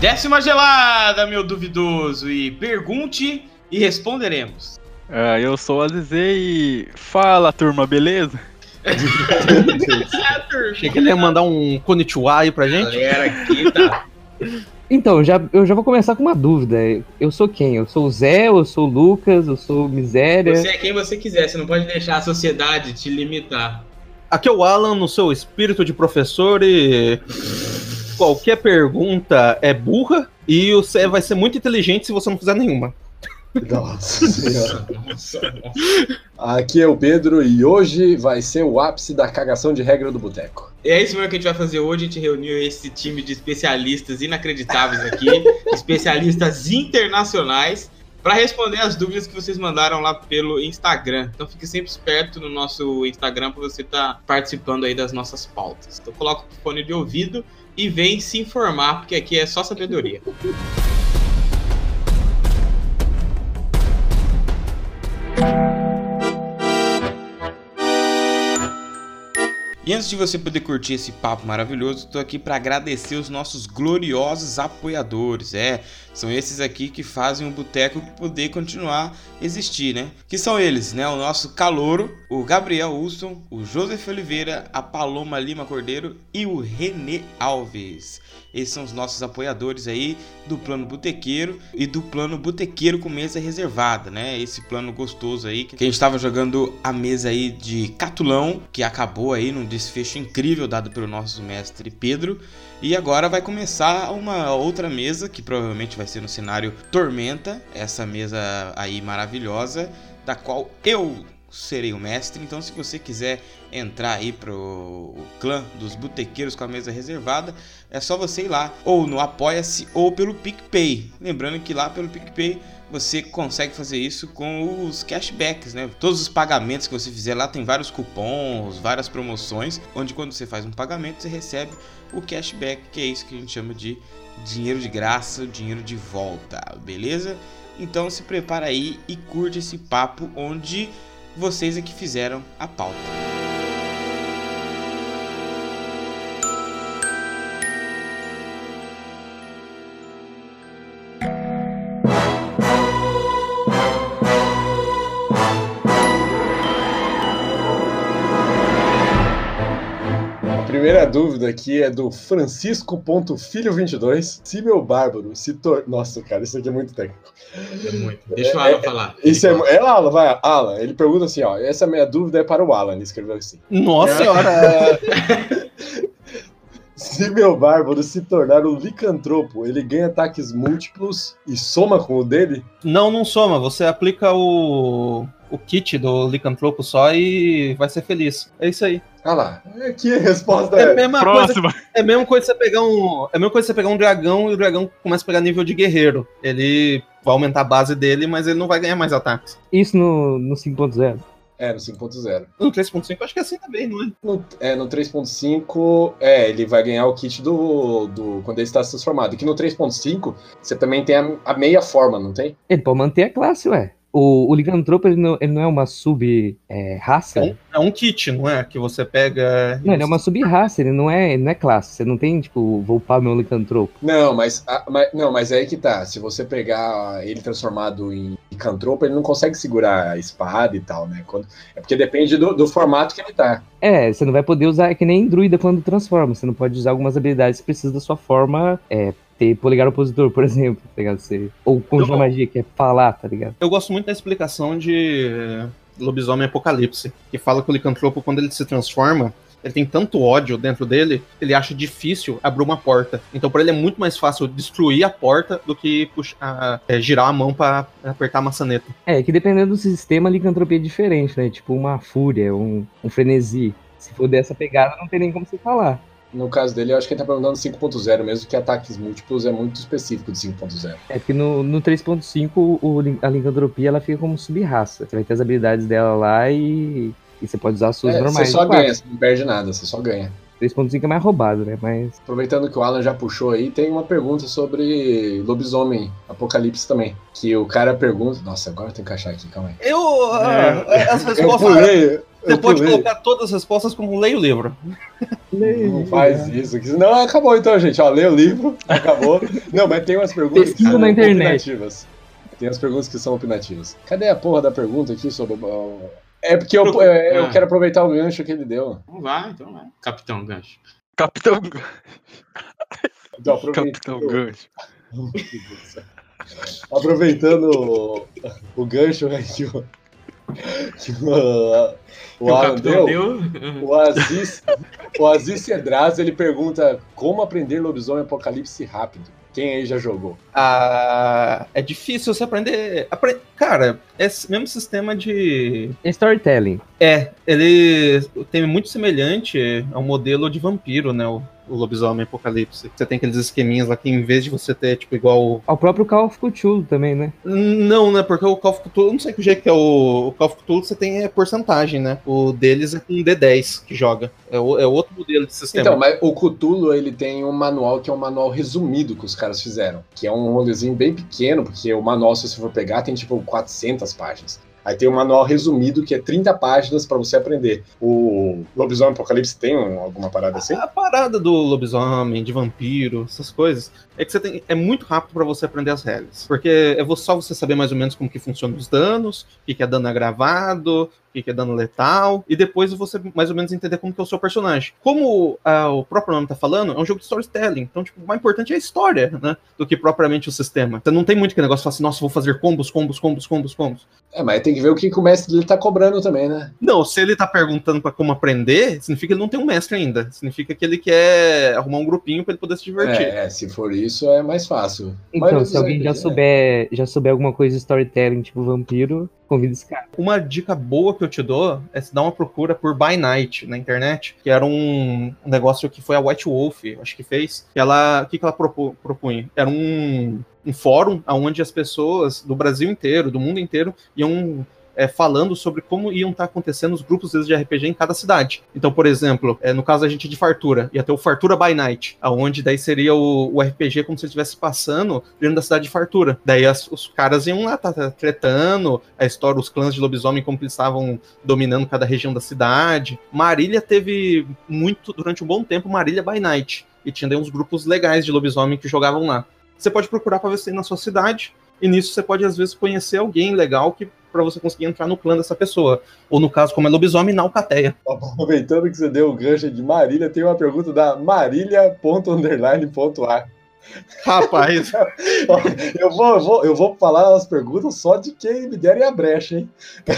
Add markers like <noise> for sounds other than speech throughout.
Desce uma gelada, meu duvidoso, e pergunte e responderemos. Ah, eu sou o Azizê e. Fala turma, beleza? <laughs> Achei que ele ia mandar um konnichiwa aí pra gente. Galera aqui tá. <laughs> Então, já, eu já vou começar com uma dúvida. Eu sou quem? Eu sou o Zé, eu sou o Lucas, eu sou o Miséria. Você é quem você quiser, você não pode deixar a sociedade te limitar. Aqui é o Alan, no seu espírito de professor e. Qualquer pergunta é burra e você vai ser muito inteligente se você não fizer nenhuma. Nossa senhora. Aqui é o Pedro e hoje vai ser o ápice da cagação de regra do boteco. E é isso mesmo que a gente vai fazer hoje. A gente reuniu esse time de especialistas inacreditáveis aqui, <laughs> especialistas internacionais, para responder as dúvidas que vocês mandaram lá pelo Instagram. Então fique sempre esperto no nosso Instagram para você estar tá participando aí das nossas pautas. Então coloca o fone de ouvido e vem se informar, porque aqui é só sabedoria. <laughs> E antes de você poder curtir esse papo maravilhoso, estou aqui para agradecer os nossos gloriosos apoiadores. É, são esses aqui que fazem o Boteco poder continuar existir, né? Que são eles, né? O nosso Calouro, o Gabriel Wilson, o Joseph Oliveira, a Paloma Lima Cordeiro e o Renê Alves. Esses são os nossos apoiadores aí do plano botequeiro e do plano botequeiro com mesa reservada, né? Esse plano gostoso aí que a gente estava jogando a mesa aí de Catulão, que acabou aí num desfecho incrível dado pelo nosso mestre Pedro. E agora vai começar uma outra mesa que provavelmente vai ser no cenário Tormenta, essa mesa aí maravilhosa, da qual eu serei o mestre. Então, se você quiser entrar aí pro clã dos botequeiros com a mesa reservada, é só você ir lá ou no Apoia-se ou pelo PicPay. Lembrando que lá pelo PicPay você consegue fazer isso com os cashbacks, né? Todos os pagamentos que você fizer lá tem vários cupons, várias promoções, onde quando você faz um pagamento você recebe o cashback, que é isso que a gente chama de dinheiro de graça, dinheiro de volta, beleza? Então se prepara aí e curte esse papo onde vocês é que fizeram a pauta. Primeira dúvida aqui é do Francisco.filho22. Se meu bárbaro se torna. Nossa, cara, isso aqui é muito técnico. É muito. Deixa o Alan é, falar. Isso é, é Alan, vai, Alan. Ele pergunta assim: ó, essa minha dúvida é para o Alan, ele escreveu assim. Nossa é. senhora! <laughs> Se meu bárbaro se tornar um licantropo, ele ganha ataques múltiplos e soma com o dele? Não, não soma. Você aplica o, o kit do licantropo só e vai ser feliz. É isso aí. Ah lá, que resposta é? É a mesma Próxima. coisa. É a mesma coisa você pegar um. É a mesma coisa você pegar um dragão e o dragão começa a pegar nível de guerreiro. Ele vai aumentar a base dele, mas ele não vai ganhar mais ataques. Isso no, no 5.0. É, no 5.0. No 3.5 acho que é assim também, não é? No, é, no 3.5, é, ele vai ganhar o kit do, do. quando ele está transformado. Que no 3.5, você também tem a, a, meia forma, não tem? Ele pode manter a classe, ué. O, o Licantropo, ele não, ele não é uma sub-raça? É, é, um kit, não é? Que você pega... Não, ele é uma sub-raça, ele não é, não é classe. Você não tem, tipo, vou upar meu Licantropo. Não, mas, a, mas, não, mas é aí que tá. Se você pegar ele transformado em Licantropo, ele não consegue segurar a espada e tal, né? Quando, é porque depende do, do formato que ele tá. É, você não vai poder usar, é que nem druida quando transforma. Você não pode usar algumas habilidades que precisa da sua forma é, ter polegar opositor, por exemplo, tá ligado? Você, ou conjurar magia, que é falar, tá ligado? Eu gosto muito da explicação de Lobisomem Apocalipse, que fala que o licantropo, quando ele se transforma, ele tem tanto ódio dentro dele, ele acha difícil abrir uma porta. Então para ele é muito mais fácil destruir a porta do que puxar, é, girar a mão para apertar a maçaneta. É, que dependendo do sistema, a licantropia é diferente, né? Tipo uma fúria, um, um frenesi. Se for dessa pegada, não tem nem como você falar. No caso dele, eu acho que ele tá perguntando 5.0, mesmo que ataques múltiplos é muito específico de 5.0. É porque no, no 3.5 o lin- a licantropia ela fica como sub-raça. Você vai ter as habilidades dela lá e, e você pode usar as suas É, normais. você só ganha, você não perde nada, você só ganha. 3.5 é mais roubado, né? Mas Aproveitando que o Alan já puxou aí, tem uma pergunta sobre lobisomem apocalipse também. Que o cara pergunta. Nossa, agora eu tenho que achar aqui, calma aí. Eu. ah, as Eu respostas. pulei. Você Eu pode colocar todas as respostas como leia o livro. Não faz isso. que Não, acabou então, gente. Ó, lê o livro, acabou. Não, mas tem umas perguntas que são na internet. opinativas. Tem as perguntas que são opinativas. Cadê a porra da pergunta aqui sobre. o- É porque eu, é, eu Ah. quero aproveitar o gancho que ele deu. Então vai, então vai. Capitão Gancho. Capitão, Então, aproveitando, Capitão Gancho. aproveitando o, o gancho aí que o, que o, o o capitão deu, deu. o Aziz, o Aziz Cedraz, ele pergunta como aprender lobisomem apocalipse rápido. Quem aí já jogou? Ah, é difícil você aprender. apre- Cara, é esse mesmo sistema de. é storytelling. É, ele tem muito semelhante ao modelo de vampiro, né? O, o lobisomem apocalipse. Você tem aqueles esqueminhas lá que em vez de você ter, tipo, igual. Ao próprio Call of Cthulhu também, né? Não, né? Porque o Call of Cthulhu, eu não sei que jeito que é o, o Call of Cthulhu, você tem é porcentagem, né? O deles é com D10 que joga. É, o- é outro modelo de sistema. Então, mas o Cthulhu, ele tem um manual que é um manual resumido que os caras fizeram. Que é um rolezinho bem pequeno, porque o manual, se você for pegar, tem tipo 400 páginas. Aí tem um manual resumido que é 30 páginas pra você aprender. O Lobisomem Apocalipse tem um- alguma parada assim? A parada do lobisomem, de vampiro, essas coisas, é que você tem, é muito rápido pra você aprender as regras. Porque é só você saber mais ou menos como que funcionam os danos, o que, que é dano agravado, que, que é dano letal, e depois você mais ou menos entender como que é o seu personagem. Como ah, o próprio nome tá falando, é um jogo de storytelling. Então, tipo, o mais importante é a história, né? Do que propriamente o sistema. Você não tem muito que negócio de falar assim, nossa, vou fazer combos, combos, combos, combos, combos. É, mas tem que ver o que, o mestre dele tá cobrando também, né? Não, se ele tá perguntando pra como aprender, significa que ele não tem um mestre ainda. Significa que ele quer arrumar um grupinho pra ele poder se divertir. É, é, se for isso, é mais fácil. Então, se alguém já RPG, souber, já souber alguma coisa de storytelling, tipo vampiro, convida esse cara. Uma dica boa que eu te dou é se dar uma procura por By Night na internet, que era um negócio que foi a White Wolf, acho que fez. Que ela, o que, que ela propu- propunha? Era um, um fórum onde as pessoas do Brasil inteiro, do mundo inteiro, iam é, falando sobre como iam estar acontecendo os grupos de RPG em cada cidade. Então, por exemplo, é, no caso da gente de Fartura, ia ter o Fartura by Night, aonde daí seria o, o RPG como se estivesse passando dentro da cidade de Fartura. Daí as- os caras iam lá, tá, tá tretando, a história, os clãs de lobisomem, como eles estavam dominando cada região da cidade. Marília teve muito, durante um bom tempo, Marília by Night. E tinha daí uns grupos legais de lobisomem que jogavam lá. Você pode procurar para ver se tem na sua cidade, e nisso você pode, às vezes, conhecer alguém legal que para você conseguir entrar no clã dessa pessoa. Ou no caso, como é lobisomem, na Alcateia. Aproveitando que você deu o gancho de Marília, tem uma pergunta da marília.underline.a. Rapaz, <laughs> eu, vou, eu, vou, eu vou falar as perguntas só de quem me derem a brecha, hein? <laughs>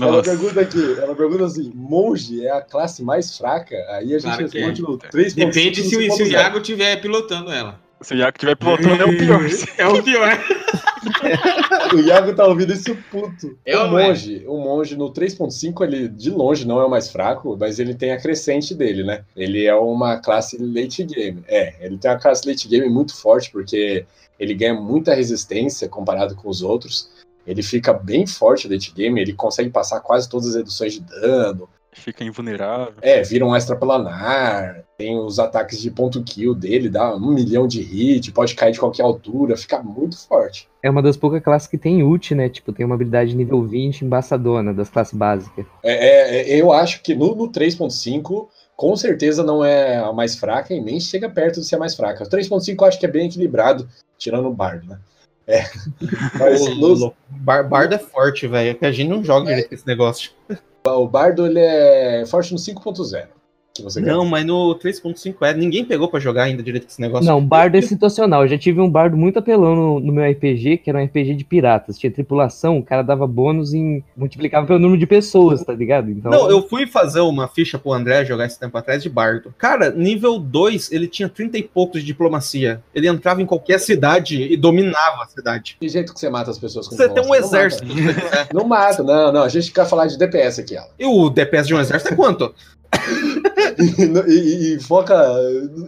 Ela Nossa. pergunta aqui, ela pergunta assim: monge é a classe mais fraca? Aí a gente Claro que responde é. no 3.5. Depende se, o- se o 5.0. Iago estiver pilotando ela. Se o Iago estiver pilotando, é o pior. <laughs> É o pior. <laughs> O Iago tá ouvindo isso puto. É o é? monge, o monge no 3.5, ele de longe não é o mais fraco, mas ele tem a crescente dele, né? Ele é uma classe late game. É, ele tem uma classe late game muito forte, porque ele ganha muita resistência comparado com os outros. Ele fica bem forte late game, ele consegue passar quase todas as reduções de dano. Fica invulnerável. É, vira um extraplanar, tem os ataques de ponto kill dele, dá um milhão de hit, pode cair de qualquer altura, fica muito forte. É uma das poucas classes que tem ult, né? Tipo, tem uma habilidade nível 20 embaçadona das classes básicas. É, é, é, eu acho que no, no 3.5, com certeza não é a mais fraca e nem chega perto de ser a mais fraca. O 3.5 eu acho que é bem equilibrado, tirando o Bard, né? É. <laughs> Mas Bar Bardo é forte, velho. É que a gente não joga direito com esse negócio. O Bardo ele é forte no 5.0, que você Não, mas no 3.5 é. Ninguém pegou pra jogar ainda direito esse negócio. Não, bardo é situacional. Eu já tive um bardo muito apelão no, no meu RPG, que era um RPG de piratas. Tinha tripulação, o cara dava bônus em. multiplicava pelo número de pessoas, tá ligado? Então. Não, eu fui fazer uma ficha pro André jogar esse tempo atrás de bardo. Cara, nível 2, ele tinha 30 e poucos de diplomacia. Ele entrava em qualquer cidade e dominava a cidade. Que jeito que você mata as pessoas com Você tem um? Não exército. mata. Não mata, não, não. A gente quer falar de DPS aqui, ela. E o DPS de um exército é quanto? <laughs> e, e- e foca.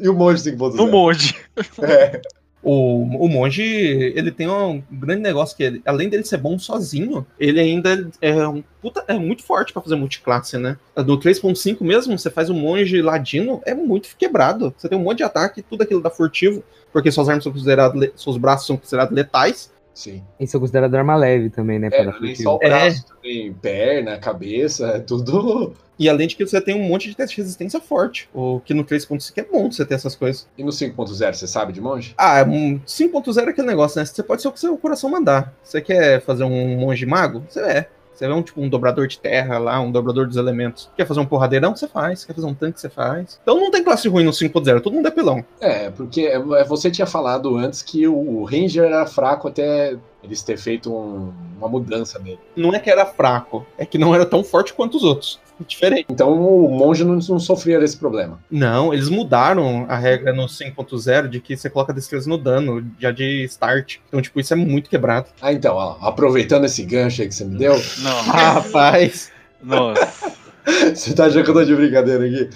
E o monge 5.0? No monge. É. O, o monge, ele tem um grande negócio que ele, além dele ser bom sozinho, ele ainda é um puta, é muito forte pra fazer multiclasse, né? No 3.5 mesmo, você faz um monge ladino, é muito quebrado. Você tem um monte de ataque, tudo aquilo dá furtivo, porque suas armas são consideradas, seus braços são considerados letais. Sim. Isso é considerado arma leve também, né? É, para nem só o braço, também perna, cabeça, é tudo. E além de que você tem um monte de teste de resistência forte, o que no 3.5 é bom você ter essas coisas. E no 5.0, você sabe de monge? Ah, um 5.0 é aquele negócio, né? Você pode ser o que seu coração mandar. Você quer fazer um monge mago? Você é. Você é um tipo um dobrador de terra lá, um dobrador dos elementos. Quer fazer um porradeirão? Você faz. Quer fazer um tanque? Você faz. Então não tem classe ruim no 5.0, todo mundo é pelão. É, porque é, você tinha falado antes que o Ranger era fraco até eles ter feito um- uma mudança nele. Não é que era fraco, é que não era tão forte quanto os outros. Diferente. Então o monge não, não sofria desse problema. Não, eles mudaram a regra no 5.0 de que você coloca destreza no dano, já de start. Então, tipo, isso é muito quebrado. Ah, então, ó, aproveitando esse gancho aí que você me deu, <laughs> Não. Rapaz. Nossa. <laughs> você tá achando que eu tô de brincadeira aqui?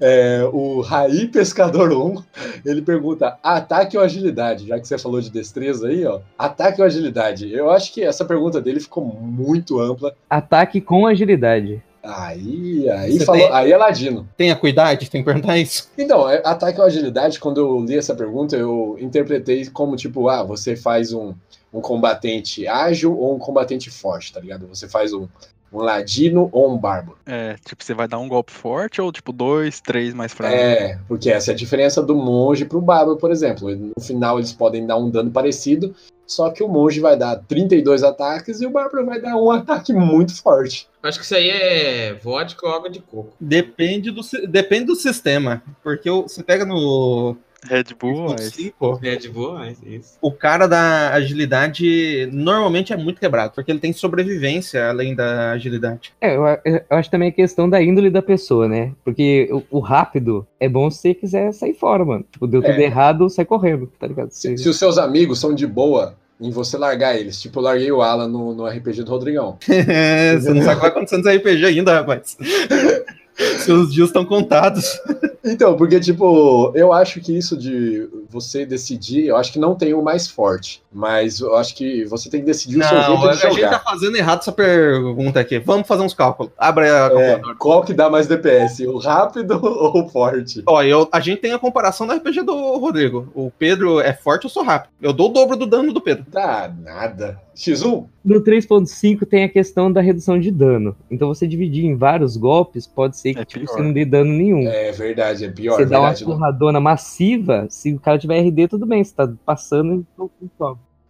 É, o Raí Pescador 1, ele pergunta ataque ou agilidade? Já que você falou de destreza aí, ó. Ataque ou agilidade? Eu acho que essa pergunta dele ficou muito ampla. Ataque com agilidade. Aí, aí, Você falou, tem- aí é ladino. Tenha cuidado, tem que perguntar isso. Então, é, ataque ou agilidade, quando eu li essa pergunta, eu interpretei como tipo, ah, você faz um, um combatente ágil ou um combatente forte, tá ligado? Você faz um, um ladino ou um bárbaro. É, tipo, você vai dar um golpe forte ou tipo dois, três mais fracos? É, porque essa é a diferença do monge pro bárbaro, por exemplo. No final eles podem dar um dano parecido, só que o monge vai dar 32 ataques e o bárbaro vai dar um ataque muito forte. Acho que isso aí é vodka ou água de coco. Depende do, depende do sistema. Porque o- você pega no Red Bull, mas... 5, de boa, mas isso. o cara da agilidade normalmente é muito quebrado, porque ele tem sobrevivência além da agilidade. É, eu, eu acho também a questão da índole da pessoa, né? Porque o, o rápido é bom se você quiser sair fora, mano. Tipo, deu tudo É. errado, sai correndo, tá ligado? Se, se os seus amigos são de boa em você largar eles, tipo, eu larguei o Alan no, no RPG do Rodrigão. <laughs> você não sabe o que vai acontecer nesse RPG ainda, rapaz. <laughs> <laughs> Seus dias estão contados. Então, porque, tipo, eu acho que isso de você decidir, eu acho que não tem o mais forte, mas eu acho que você tem que decidir o seu Não, jeito a de gente jogar. tá fazendo errado essa pergunta aqui. Vamos fazer uns cálculos. Abre a É, qual que dá mais DPS, o rápido <laughs> ou o forte? Ó, eu, a gente tem a comparação do RPG do Rodrigo. O Pedro é forte, eu sou rápido. Eu dou o dobro do dano do Pedro. Dá nada. X1? No 3.5 tem a questão da redução de dano. Então você dividir em vários golpes, pode ser que É tipo, pior. você não dê dano nenhum. É verdade, é pior, você dá uma verdade. não. massiva, se o cara tiver RD, tudo bem, você tá passando e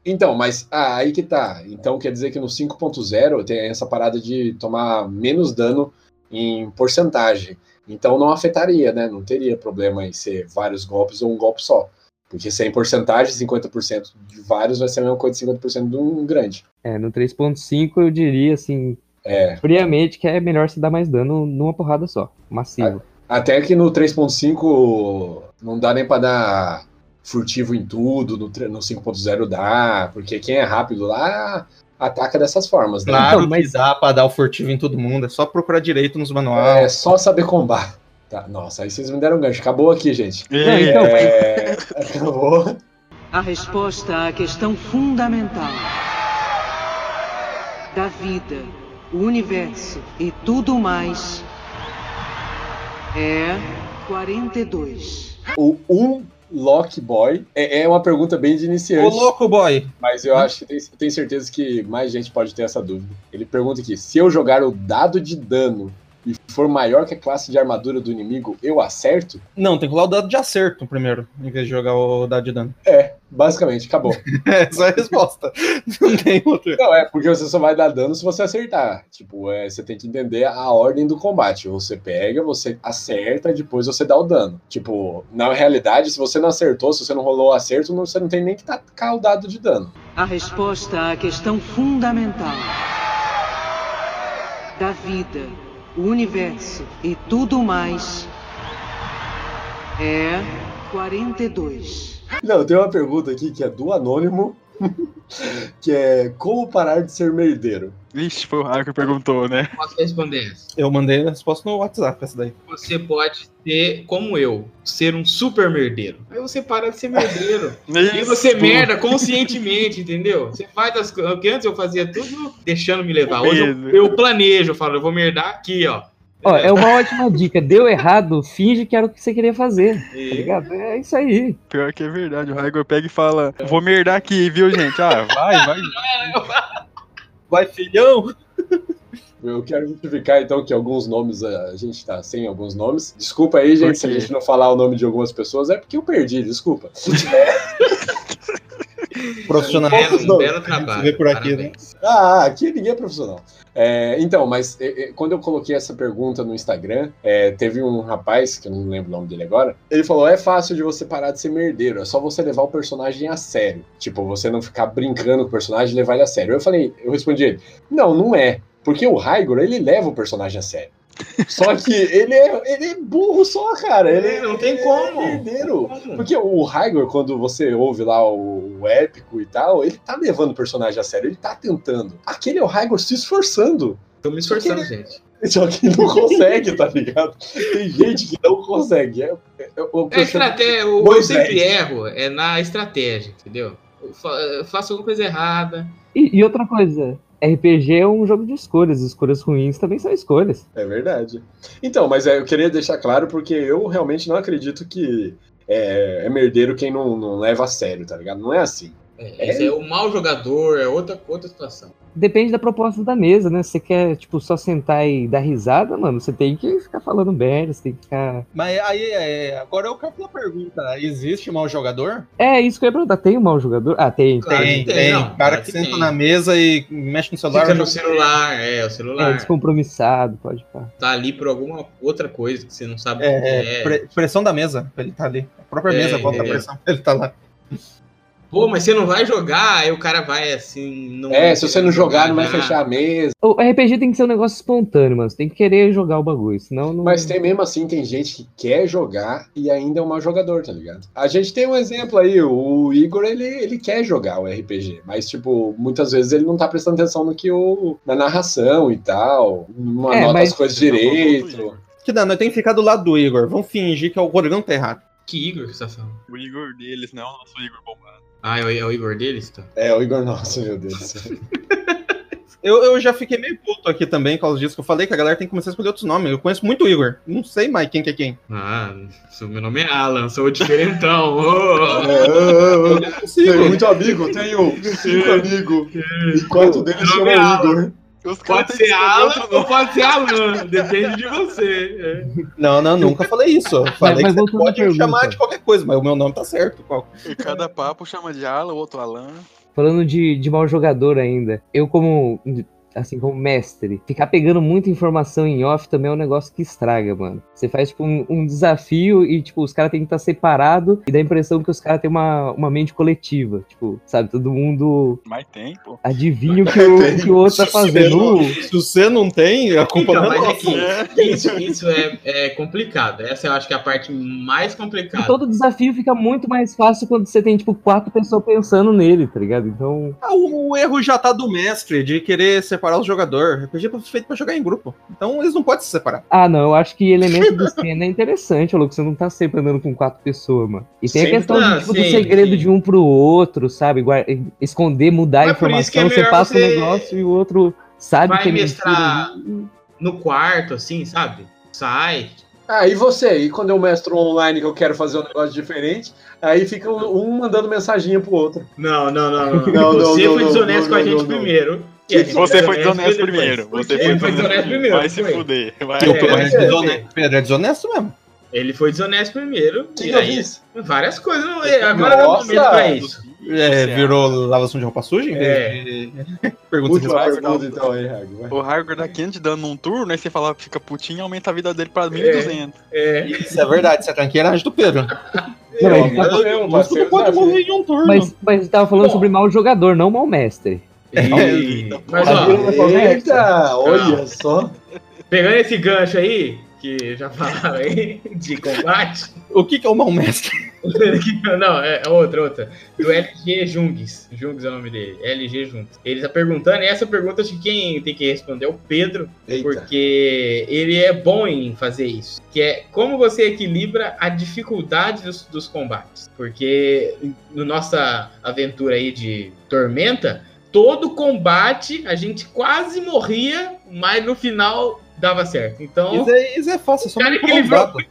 Então, mas ah, aí que tá. Então quer dizer que no 5.0 tem essa parada de tomar menos dano em porcentagem. Então não afetaria, né? Não teria problema em ser vários golpes ou um golpe só. Porque se é em porcentagem, 50% de vários vai ser a mesma coisa de 50% de um grande. É, no 3.5 eu diria assim, É. friamente, que é melhor se dar mais dano numa porrada só, massivo. Até que no 3.5 não dá nem pra dar furtivo em tudo, no, tre- no 5.0 dá, porque quem é rápido lá ataca dessas formas, né? Claro Então, mas- dá pra dar o furtivo em todo mundo. É só procurar direito nos É manuais. só saber combar. Tá, nossa, aí vocês me deram um gancho. Acabou aqui, gente. Não, então, É, acabou. A resposta à questão fundamental da vida, o universo e tudo mais é 42. O um Lock Boy é, é uma pergunta bem de iniciante, louco, boy. mas eu acho que tenho certeza que mais gente pode ter essa dúvida. Ele pergunta aqui: se eu jogar o dado de dano e for maior que a classe de armadura do inimigo, eu acerto? Não, tem que rolar o dado de acerto primeiro, em vez de jogar o dado de dano. É, basicamente, acabou. Essa <laughs> é a resposta. <laughs> Não tem outra. Não, é porque você só vai dar dano se você acertar. Tipo, é, você tem que entender a ordem do combate. Você pega, você acerta, depois você dá o dano. Tipo, na realidade, se você não acertou, se você não rolou o acerto, não- você não tem nem que tacar o dado de dano. A resposta à questão fundamental da vida, o universo e tudo mais é 42. Não, tem uma pergunta aqui que é do Anônimo, <laughs> que é como parar de ser merdeiro? Vixe, foi o Raio que perguntou, né? Posso responder essa? Eu mandei a resposta no WhatsApp, essa daí. Você pode ser, como eu, ser um super merdeiro. Aí você para de ser merdeiro. <laughs> e você merda conscientemente, entendeu? Você faz as coisas. Antes eu fazia tudo deixando me levar. Hoje eu, eu planejo, eu falo, eu vou merdar aqui, ó. Ó, é uma ótima dica. Deu errado, finge que era o que você queria fazer. Tá ligado? É isso aí. Pior que é verdade. O Raigor pega e fala: Vou merdar aqui, viu, gente? Ah, vai, vai. <laughs> Vai, filhão! Eu quero justificar então que alguns nomes, a gente tá sem alguns nomes. Desculpa aí, gente, se a gente não falar o nome de algumas pessoas, é porque eu perdi, desculpa. <laughs> Profissional. Belo, um belo trabalho. Vê por aqui, né? Ah, aqui ninguém é profissional. É, então, mas é, é, quando eu coloquei essa pergunta no Instagram, é, teve um rapaz, que eu não lembro o nome dele agora, ele falou: é fácil de você parar de ser merdeiro, é só você levar o personagem a sério. Tipo, você não ficar brincando com o personagem e levar ele a sério. Eu falei, eu respondi ele: não, não é. Porque o Raigor, ele leva o personagem a sério. Só que ele é, ele é burro só, cara. Ele É, não tem como. É. Porque o Raigor, quando você ouve lá o, o épico e tal, ele tá levando o personagem a sério, ele tá tentando. Aquele é o Raigor se esforçando. Tô me esforçando, gente. Só que não consegue, tá ligado? Tem gente que não consegue. É, é, é o que É eu estratégia, eu Moisés. sempre erro é na estratégia, entendeu? Eu eu faço alguma coisa errada. E, e outra coisa, RPG é um jogo de escolhas. Escolhas ruins também são escolhas. É verdade. Então, mas é, eu queria deixar claro porque eu realmente não acredito que é, é merdeiro quem não, não leva a sério, tá ligado? Não é assim. É, esse é o mau jogador, é outra, outra situação. Depende da proposta da mesa, né? Se você quer, tipo, só sentar e dar risada, mano, você tem que ficar falando merda, você tem que ficar. Mas aí, é, agora eu quero uma pergunta. Existe mau jogador? É, isso que eu ia perguntar. Tem um mau jogador? Ah, tem. Claro tem, tem. tem, não, cara que, que senta tem. na mesa e mexe no celular. Fica no celular, é, o É, celular. descompromissado, pode pá. Tá ali por alguma outra coisa que você não sabe É, que é, é. pre- pressão da mesa, ele tá ali. A própria É, mesa bota a é. pressão, ele tá lá. Pô, mas você não vai jogar, aí o cara vai assim. Não É, se você não jogar, não vai jogar. fechar a mesa. O RPG tem que ser um negócio espontâneo, mano. Você tem que querer jogar o bagulho, senão não. Mas tem mesmo assim, tem gente que quer jogar e ainda é um mau jogador, tá ligado? A gente tem um exemplo aí, o Igor, ele, ele quer jogar o RPG, mas, tipo, muitas vezes ele não tá prestando atenção no que o. na narração e tal, não É, anota mas- as coisas direito. Que dá, nós temos que ficar do lado do Igor. Vamos fingir que o Rodrigão tá errado. Que Igor que você tá falando? O Igor deles, não o nosso Igor bombado. Ah, é o, é o Igor deles? Tá. É, o Igor, nossa, meu Deus do céu. <laughs> Eu, eu já fiquei meio puto aqui também por causa disso, que eu falei que a galera tem que começar a escolher outros nomes. Eu conheço muito o Igor. Não sei mais quem que é quem. Ah, sou- meu nome é Alan, sou o diferentão. <laughs> Ô, Eu não consigo. Tenho muito amigo, tenho cinco amigos, e quatro deles chamam é Alan. Igor. Pode ser Alan ou pode ser Alan, depende de você. é. Não, não, nunca falei isso. Eu falei mas que você pode me chamar de qualquer coisa, mas o meu nome tá certo. Qual? E cada papo chama de Alan, o outro Alan. Falando de, de mau jogador ainda, eu como. Assim, como mestre, ficar pegando muita informação em off também é um negócio que estraga, mano. Você faz, tipo, um, um desafio e, tipo, os caras têm que estar separados e dá a impressão que os caras têm uma, uma mente coletiva. Tipo, sabe, todo mundo Mas tem, pô. adivinha o <laughs> que o, que o outro tá fazendo. Se você não tem, a culpa Então, não é mas é que isso, isso é, é complicado. Essa eu acho que é a parte mais E complicada. todo desafio fica muito mais fácil quando você tem, tipo, quatro pessoas pensando nele, tá ligado? Então. Ah, o, o erro já tá do mestre de querer separar os jogadores. RPG foi feito pra jogar em grupo. Então eles não podem se separar. Ah, não, eu acho que elemento de cena é interessante, louco. Você não tá sempre andando com quatro pessoas, mano. E tem Sempre a questão tá, de, tipo, do sim, segredo sim. de um pro outro, sabe? Guar- Esconder, mudar a Mas por isso que é informação. Você melhor passa você- o negócio e o outro sabe Vai que é mestrar-. No quarto, assim, sabe? Sai. Ah, e você? E quando eu mestro online que eu quero fazer um negócio diferente, aí fica um, um mandando mensaginha pro outro. Não, não, <laughs> não. não. Não, Você não, foi não, desonesto não, com a gente não, não. primeiro. Você foi desonesto primeiro. Você Ele foi desonesto primeiro. Vai se fuder. O Pedro, é desonesto, Pedro é desonesto mesmo. Ele foi desonesto primeiro. Que e aí, várias coisas. não- Agora não é Nossa! momento pra isso. É, virou lavação de roupa suja? É. de- <laughs> Pergunta Última vai, pergunta não. então aí, Hag. vai. O Hagrid dá 500 dando um turno, aí você fala, fica putinho e aumenta a vida dele pra 1200. É. Isso é verdade, isso é do Pedro. <laughs> Não, Eu, mas, tá- o morrer em um turno. mas, mas tava falando Bom. sobre mau jogador, não mau mestre. E- Mas ó? Eita, olha só. pegando esse gancho aí, que já falaram aí, <laughs> de combate. O que, que é o mau mestre? <laughs> Não, é outra, outra. Do LG Jungs. Jungs é o nome dele. LG Jungs. Ele tá perguntando, e essa pergunta acho que quem tem que responder é o Pedro, Eita. porque ele é bom em fazer isso. Que é como você equilibra a dificuldade dos, dos combates. Porque na nossa aventura aí de Tormenta, todo combate a gente quase morria, mas no final dava certo. Então, Isso é, isso é fácil, é só cara manipular os dados.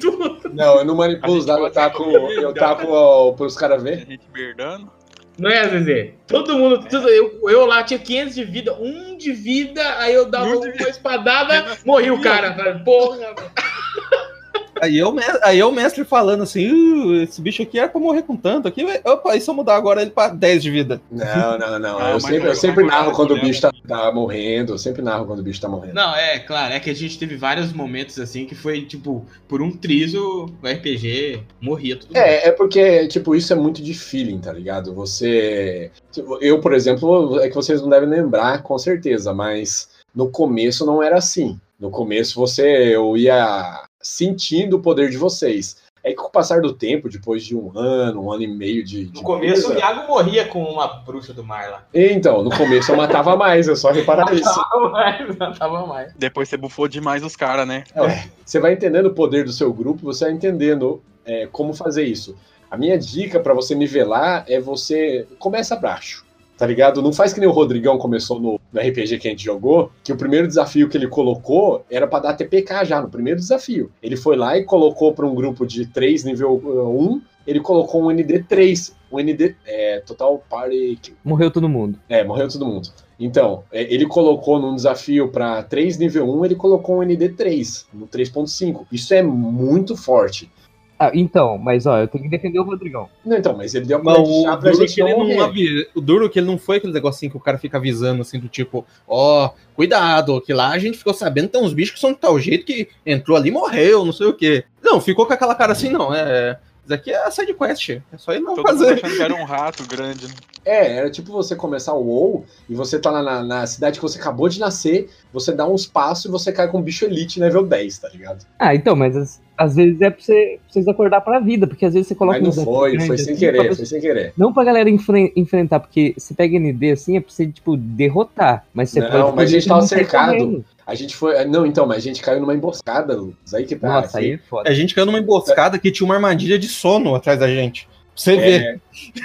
tudo. Não, eu não manipulo os dados, eu taco, eu taco ó, pros caras A ver. gente merdando. Não é, Zezé? Todo mundo, tudo- eu, eu lá tinha 500 de vida, um de vida, aí eu dava Um uma espadada, <laughs> morri o cara. Porra, mano. <laughs> Aí eu, me- aí eu, mestre, falando assim, "Uh, esse bicho aqui era pra morrer com tanto aqui. Opa, e se eu mudar agora ele pra 10 de vida? Não, não, não. Ah, eu sempre, eu- sempre narro eu- quando o bicho tá, tá morrendo. Eu sempre narro quando o bicho tá morrendo. Não, é, claro, é que a gente teve vários momentos assim que foi, tipo, por um triso, o RPG morria tudo. É, é porque, tipo, isso é muito de feeling, tá ligado? Você. tipo, Eu, por exemplo, é que vocês não devem lembrar, com certeza, mas no começo não era assim. No começo você eu ia sentindo o poder de vocês. É que com o passar do tempo, depois de um ano, um ano e meio de. de No começo o mesa- Iago morria com uma bruxa do mar lá. Então, no começo eu matava mais, eu só reparar <laughs> isso. Tava mais, tava mais. Depois você bufou demais os caras, né? É, você vai entendendo o poder do seu grupo, você vai entendendo é, como fazer isso. A minha dica pra você nivelar é você começa abaixo, tá ligado? Não faz que nem o Rodrigão começou no, no RPG que a gente jogou, que o primeiro desafio que ele colocou era pra dar TPK já no primeiro desafio. Ele foi lá e colocou pra um grupo de 3 nível 1, ele colocou um ND3, um ND é, Total Party Morreu todo mundo. é, morreu todo mundo. Então, é, ele colocou num desafio para 3 nível 1, ele colocou um ND3, no 3.5. Isso é muito forte. Ah, então, mas ó, eu tenho que defender o Rodrigão. Não, então, mas ele deu Mas uma colher de chá pra duro, gente que ele não não o duro que ele não foi aquele negocinho que o cara fica avisando, assim, do tipo, ó, cuidado, que lá a gente ficou sabendo que tem uns bichos que são de tal jeito que entrou ali e morreu, não sei o quê. Não, ficou com aquela cara assim, não, é... Isso aqui é side quest, é só ir não Todo mundo fazer. achando que era um rato grande, né? É, era tipo você começar o WoW e você tá lá na, na cidade que você acabou de nascer, você dá uns passos e você cai com um bicho elite level 10, tá ligado? Ah, então, mas às, às vezes é pra, você, pra vocês acordar pra vida, porque às vezes você coloca Mas não uns foi, grandes foi sem assim pra querer, você- foi sem querer. Não pra galera enfren- enfrentar, porque você pega ND assim, é pra você, tipo, derrotar. Mas você Não, pode. mas a gente tava não cercado. correndo. A gente foi. Não, então, mas a gente caiu numa emboscada, Lucas. Aí que tá. Nossa, assim, aí é foda. A gente caiu numa emboscada que tinha uma armadilha de sono atrás da gente. Pra você ver.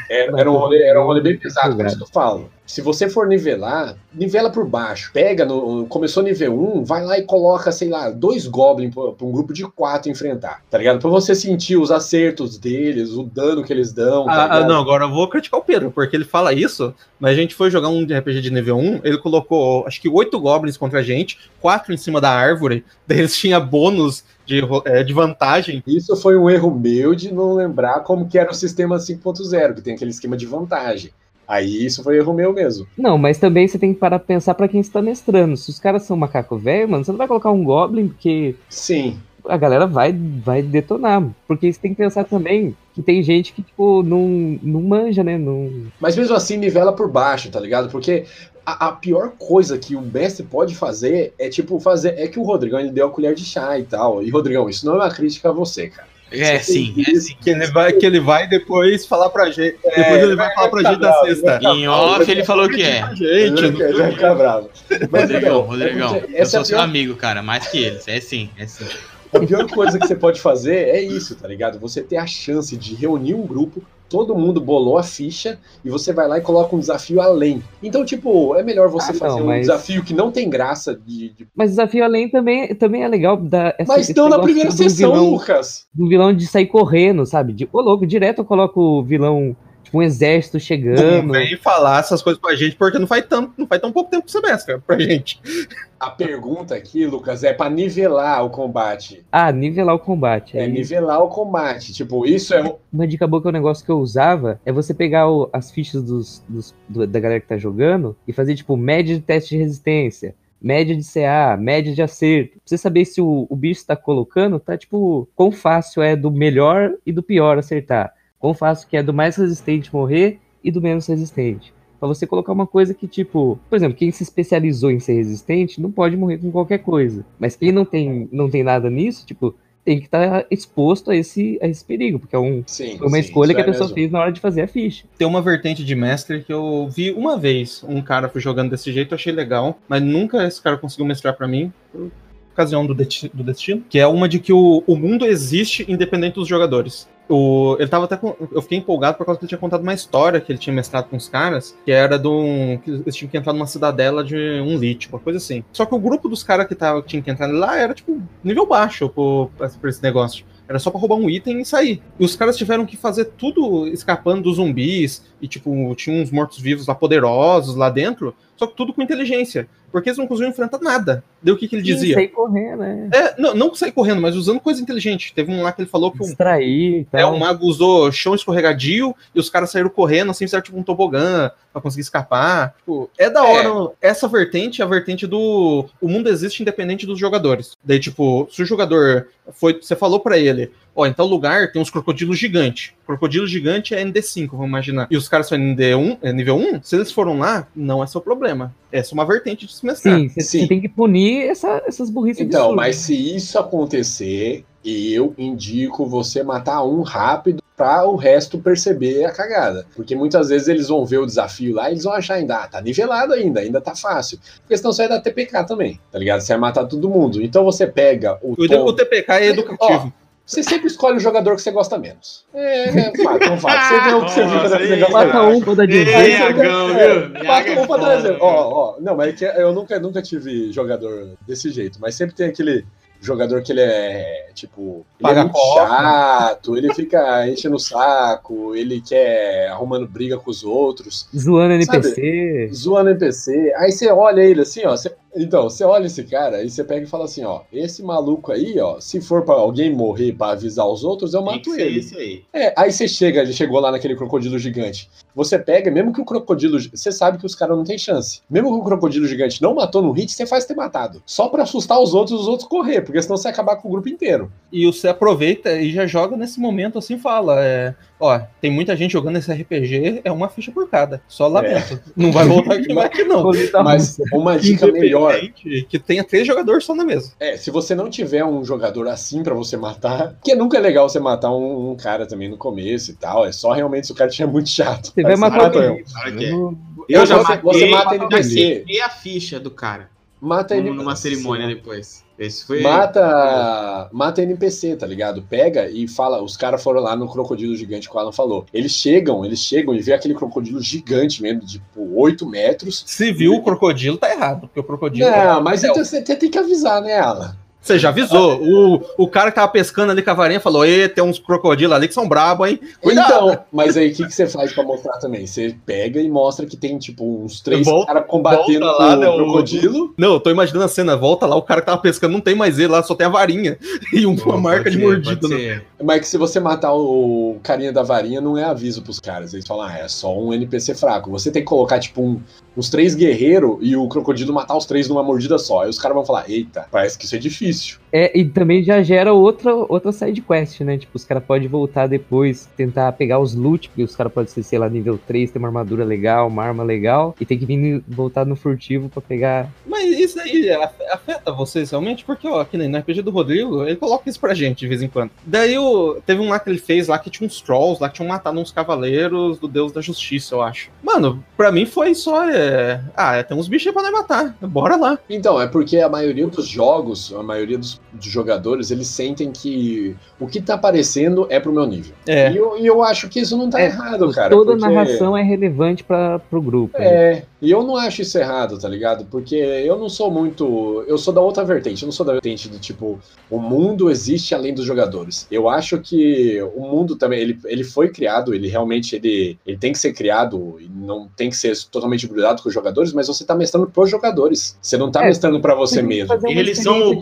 É, era, era um rolê, era um rolê bem pesado, por isso que eu falo. Se você for nivelar, nivela por baixo. Pega, no, começou nível 1, vai lá e coloca, sei lá, dois goblins pra, um grupo de quatro enfrentar, tá ligado? Pra você sentir os acertos deles, o dano que eles dão, tá Ah, ah, não, agora eu vou criticar o Pedro, porque ele fala isso, mas a gente foi jogar um RPG de nível 1, ele colocou, acho que oito goblins contra a gente, quatro em cima da árvore, <laughs> daí eles tinham bônus de, é, de vantagem. Isso foi um erro meu de não lembrar como que era o sistema 5.0, que tem aquele esquema de vantagem. Aí isso foi erro meu mesmo. Não, mas também você tem que parar pra pensar pra quem você tá mestrando. Se os caras são macaco velho, mano, você não vai colocar um Goblin, porque Sim. a galera vai, vai detonar. Porque você tem que pensar também que tem gente que, tipo, não, não manja, né? Não... Mas mesmo assim, nivela por baixo, tá ligado? Porque a, a pior coisa que o mestre pode fazer é, tipo, fazer. É que o Rodrigão ele deu a colher de chá e tal. E, Rodrigão, isso não é uma crítica a você, cara. É, sim, é sim. Que ele vai, que ele vai depois falar pra gente. Depois ele vai falar pra gente da sexta. Em off ele falou que é. Gente, Ele vai ficar bravo. Mas, Rodrigão, então, Rodrigão, é eu é sou seu amigo, cara, mais que eles. É sim, é sim. A pior coisa que você pode fazer é isso, tá ligado? Você ter a chance de reunir um grupo, todo mundo bolou a ficha e você vai lá e coloca um desafio além. Então, tipo, é melhor você Ah, fazer não, um mas- desafio que não tem graça de. de- Mas desafio além também, também é legal. Da, essa, Mas estão na primeira sessão, vilão- Lucas. do vilão de sair correndo, sabe? De, ô louco, direto eu coloco o vilão, tipo um exército chegando. Não vem falar essas coisas pra gente, porque não faz, tanto, não faz tão pouco tempo que você mestra pra gente. A pergunta aqui, Lucas, é pra nivelar o combate. Ah, nivelar o combate. É Aí- nivelar o combate. Tipo, isso é um. Uma dica boa que é um negócio que eu usava é você pegar o- as fichas dos, dos- do- da galera que tá jogando e fazer, tipo, média de teste de resistência, média de CA, média de acerto. Pra você saber se o, o bicho tá colocando, tá, tipo, quão fácil é do melhor e do pior acertar. Quão fácil que é do mais resistente morrer e do menos resistente. Pra você colocar uma coisa que, tipo, por exemplo, quem se especializou em ser resistente não pode morrer com qualquer coisa. Mas quem não tem, não tem nada nisso, tipo, tem que estar exposto a esse, a esse perigo, porque é um, Sim, uma sim, escolha que a é pessoa mesmo. fez na hora de fazer a ficha. Tem uma vertente de mestre que eu vi uma vez um cara jogando desse jeito, eu achei legal, mas nunca esse cara conseguiu mestrar pra mim, por ocasião do, do destino, que é uma de que o, o mundo existe independente dos jogadores. O, ele tava até com, eu fiquei empolgado por causa que ele tinha contado uma história que ele tinha mestrado com os caras, que era de um. que eles tinham que entrar numa cidadela de um lich, uma coisa assim. Só que o grupo dos caras que, tava, que tinha que entrar lá era, tipo, nível baixo por, esse negócio. Era só pra roubar um item e sair. E os caras tiveram que fazer tudo escapando dos zumbis. E, tipo, tinha uns mortos-vivos lá poderosos lá dentro. Só que tudo com inteligência. Porque eles não conseguiam enfrentar nada. Daí o que, que ele dizia? Sair correndo, né? É, não, não sair correndo, mas usando coisa inteligente. Teve um lá que ele falou que o, Distrair é, o mago usou chão escorregadio e os caras saíram correndo, assim, fizeram tipo um tobogã pra conseguir escapar. Tipo, é da hora. Essa vertente é a vertente do. O mundo existe independente dos jogadores. Daí, tipo, se o jogador foi. Você falou pra ele. Ó, em tal lugar tem uns crocodilos gigantes. Crocodilo gigante é ND5, vamos imaginar. E os caras são ND1, é nível 1. Se eles foram lá, não é seu problema. Essa é uma vertente de se mestrar. Sim, você tem que punir essa- essas burrices Então, absurdas. mas se isso acontecer, eu indico você matar um rápido pra o resto perceber a cagada. Porque muitas vezes eles vão ver o desafio lá e eles vão achar ainda, ah, tá nivelado ainda, ainda tá fácil. Porque senão você vai dar TPK também, tá ligado? Você vai matar todo mundo. Então você pega o O, tom... o TPK é educativo. Você sempre escolhe o jogador que você gosta menos. É, mata, não faz. Você vê o que você <laughs> Nossa, joga que você gosta Mata um pra dar de? É, Iago Mata é um pra trazer. viu? Ó, ó, não, mas é que eu nunca, nunca tive jogador desse jeito, mas sempre tem aquele jogador que ele é, tipo, ele Paga é muito chato, ele fica enchendo o saco, ele quer arrumando briga com os outros, Zoando NPC. Sabe? zoando NPC. Aí você olha ele assim, ó, você- então, você olha esse cara, aí você pega e fala assim, ó, esse maluco aí, ó, se for pra alguém morrer pra avisar os outros, eu Tem mato que ele. isso aí. É, aí você chega, ele chegou lá naquele crocodilo gigante. Você pega, mesmo que o crocodilo. Você sabe que os caras não têm chance. Mesmo que o crocodilo gigante não matou no hit, você faz ter matado. Só pra assustar os outros e os outros correr, porque senão você vai acabar com o grupo inteiro. E você aproveita e já joga nesse momento assim, fala, é, ó, tem muita gente jogando esse RPG, é uma ficha por cada. Só lamento. Não vai voltar <laughs> aqui mais aqui não. Mas uma dica melhor. Independente, Que tenha três jogadores só na mesa. É, se você não tiver um jogador assim pra você matar, porque nunca é legal você matar um, um cara também no começo e tal. É só realmente se o cara tiver muito chato. Você vai matar mata alguém. eu. Que. Eu- Eu já Você- matei, você mata NPC. quebrei a ficha do cara. Mata ele. numa cerimônia depois. Esse foi. Mata, mata NPC, tá ligado? Pega e fala. Os caras foram lá no crocodilo gigante que o Alan falou. Eles chegam, eles chegam e vê aquele crocodilo gigante mesmo, de tipo 8 metros. Se viu o crocodilo, tá errado. Porque o crocodilo. Não, mas então você tem que avisar, né, Alan? Você já avisou. O, o cara que tava pescando ali com a varinha falou: Ê, tem uns crocodilos ali que são brabos, hein? Cuidado. Então, mas aí o que, que você faz pra mostrar também? Você pega e mostra que tem, tipo, uns três caras combatendo com lá, o né, o- crocodilo. Não, eu tô imaginando a cena. Volta lá, o cara que tava pescando não tem mais ele lá, só tem a varinha. <laughs> E uma Pô, marca de ser, mordida. ser. Mas que se você matar o carinha da varinha, não é aviso pros caras. Eles falam, ah, é só um NPC fraco. Você tem que colocar, tipo, um- uns três guerreiros e o crocodilo matar os três numa mordida só. Aí os caras vão falar, eita, parece que isso é difícil difícil. É, e também já gera outra, outra side quest, né? Tipo, os caras podem voltar depois, tentar pegar os loot, porque os caras podem ser, sei lá, nível 3, ter uma armadura legal, uma arma legal, e tem que vir no- voltar no furtivo pra pegar. Mas isso aí af- afeta vocês realmente? Porque, ó, que nem no RPG do Rodrigo, ele coloca isso pra gente de vez em quando. Daí o, teve um lá que ele fez lá que tinha uns trolls lá que tinham matado uns cavaleiros do Deus da Justiça, eu acho. Mano, pra mim foi só. É... Ah, tem uns bichos aí pra nós matar. Bora lá. Então, é porque a maioria dos jogos, a maioria dos de jogadores, eles sentem que o que tá aparecendo é pro meu nível. É. E, eu, e eu acho que isso não tá É, errado, cara. Toda porque- narração é relevante para pro grupo. né? É, e eu não acho isso errado, tá ligado? Porque eu não sou muito. Eu sou da outra vertente, eu não sou da vertente de tipo, o mundo existe além dos jogadores. Eu acho que o mundo também, ele, ele foi criado, ele realmente ele, ele tem que ser criado e não tem que ser totalmente grudado com os jogadores, mas você tá mestrando pros jogadores. Você não tá É, mestrando pra você mesmo. Eles são experiência os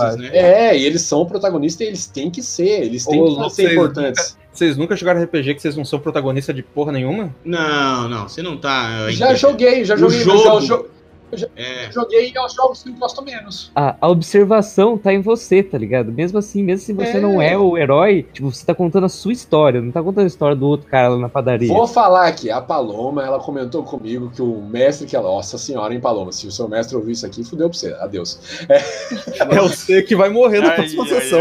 protagonistas, né? É, e eles são protagonistas e eles têm que ser, eles têm Ô, que ser vocês importantes. Vocês nunca jogaram RPG que vocês não são protagonista de porra nenhuma? Não, não, você não tá. Já joguei, já O joguei, mas jogo. Eu É. joguei aos jogos que eu gosto menos. A, a observação tá em você, tá ligado? Mesmo assim, mesmo se você É. não é o herói, tipo, você tá contando a sua história, não tá contando a história do outro cara lá na padaria. Vou falar aqui, a Paloma, ela comentou comigo que o mestre que ela. Nossa senhora, hein, Paloma? Se o seu mestre ouvir isso aqui, fudeu pra você. Adeus. É <laughs> você que vai morrer na próxima sessão.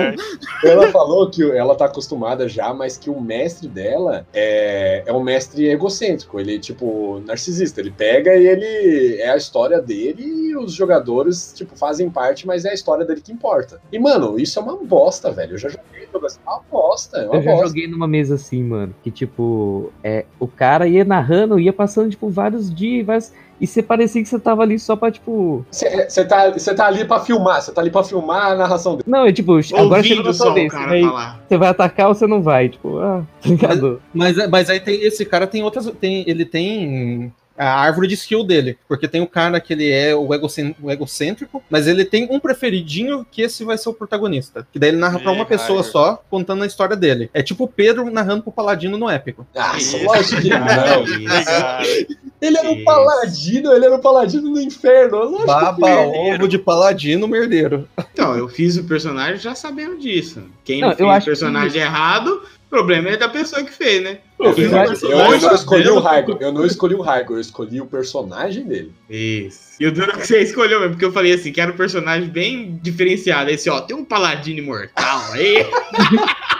Ela falou que ela tá acostumada já, mas que o mestre dela é, é um mestre egocêntrico. Ele, tipo, narcisista. Ele pega e ele. É a história dele e os jogadores, tipo, fazem parte, mas é a história dele que importa. E, mano, isso é uma bosta, velho. Eu já joguei jogo assim, é uma bosta. É uma Eu já bosta. joguei numa mesa assim, mano, que tipo, é, o cara ia narrando, ia passando, tipo, vários dias, vários- e você parecia que você tava ali só pra, tipo. Você tá, cê tá ali pra filmar, você tá ali pra filmar a narração dele. Não, é tipo, agora chegou Ouvindo na só sua o vez. Você cara vai, falar. você vai atacar ou você não vai? Tipo, ah, tá ligado? Mas, mas aí tem, esse cara tem outras. Tem, ele tem a árvore de skill dele. Porque tem o cara que ele é o, egocêntrico, mas ele tem um preferidinho que esse vai ser o protagonista. Que daí ele narra pra uma pessoa raio. só, contando a história dele. É tipo o Pedro narrando pro Paladino no épico. Nossa, Isso. lógico que não. Cara, <laughs> Ele era um paladino, ele era um paladino do inferno. Lógico que Baba ovo de Paladino merdeiro. Então, eu fiz o personagem já sabendo disso. Quem Não, eu fez acho o personagem errado, o problema é da pessoa que fez, né? Eu, fiz eu- eu personagem não escolhi o Raigo, eu não escolhi o Raigo, eu escolhi o personagem dele. Isso. E o duro que você escolheu mesmo, porque eu falei assim, que era um personagem bem diferenciado. Esse, ó, tem um paladino imortal aí. <laughs>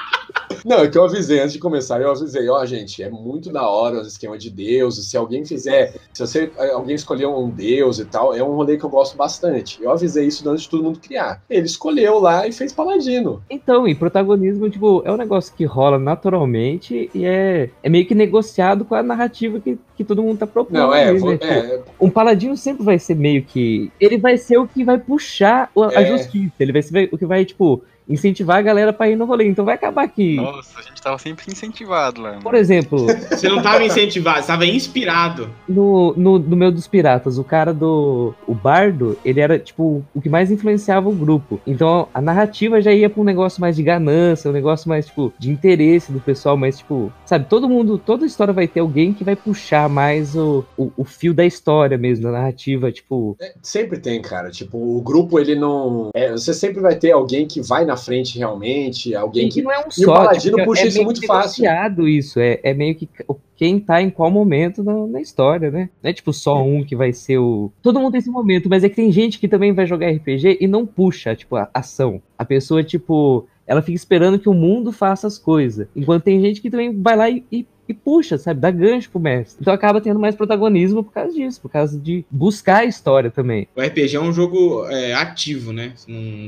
Não, é que eu avisei antes de começar, eu avisei, ó, gente, é muito da hora o esquema de deuses. Se alguém fizer, se você alguém escolher um deus e tal, é um rolê que eu gosto bastante. Eu avisei isso antes de todo mundo criar. Ele escolheu lá e fez paladino. Então, e protagonismo, tipo, é um negócio que rola naturalmente e é, é meio que negociado com a narrativa que, que todo mundo tá propondo. Não, é, vou- né? Tipo, é, Um paladino sempre vai ser meio que. Ele vai ser o que vai puxar a É. justiça. Ele vai ser o que vai, tipo, incentivar a galera pra ir no rolê. Então vai acabar que. Nossa, a gente tava sempre incentivado lá. Por exemplo, Você não tava incentivado, você tava inspirado. no, no, no meu dos piratas, o cara do. O bardo, ele era, tipo, o que mais influenciava o grupo. Então a narrativa já ia pra um negócio mais de ganância, um negócio mais, tipo, de interesse do pessoal, mas, tipo, sabe, todo mundo, toda história vai ter alguém que vai puxar mais o, o, o fio da história mesmo, da narrativa, tipo. é, sempre tem, cara. Tipo, o grupo, ele não. é, você sempre vai ter alguém que vai na frente realmente, alguém E que. não é um E o só, Paladino tipo, puxa é isso muito fácil. isso, é, é meio que quem tá em qual momento na, na história, né? Não é tipo só um que vai ser o. Todo mundo tem esse momento, mas é que tem gente que também vai jogar RPG e não puxa, tipo, a ação. A pessoa, tipo, ela fica esperando que o mundo faça as coisas. Enquanto tem gente que também vai lá e, e- e puxa, sabe? Dá gancho pro mestre. Então acaba tendo mais protagonismo por causa disso, por causa de buscar a história também. O RPG é um jogo é, ativo, né?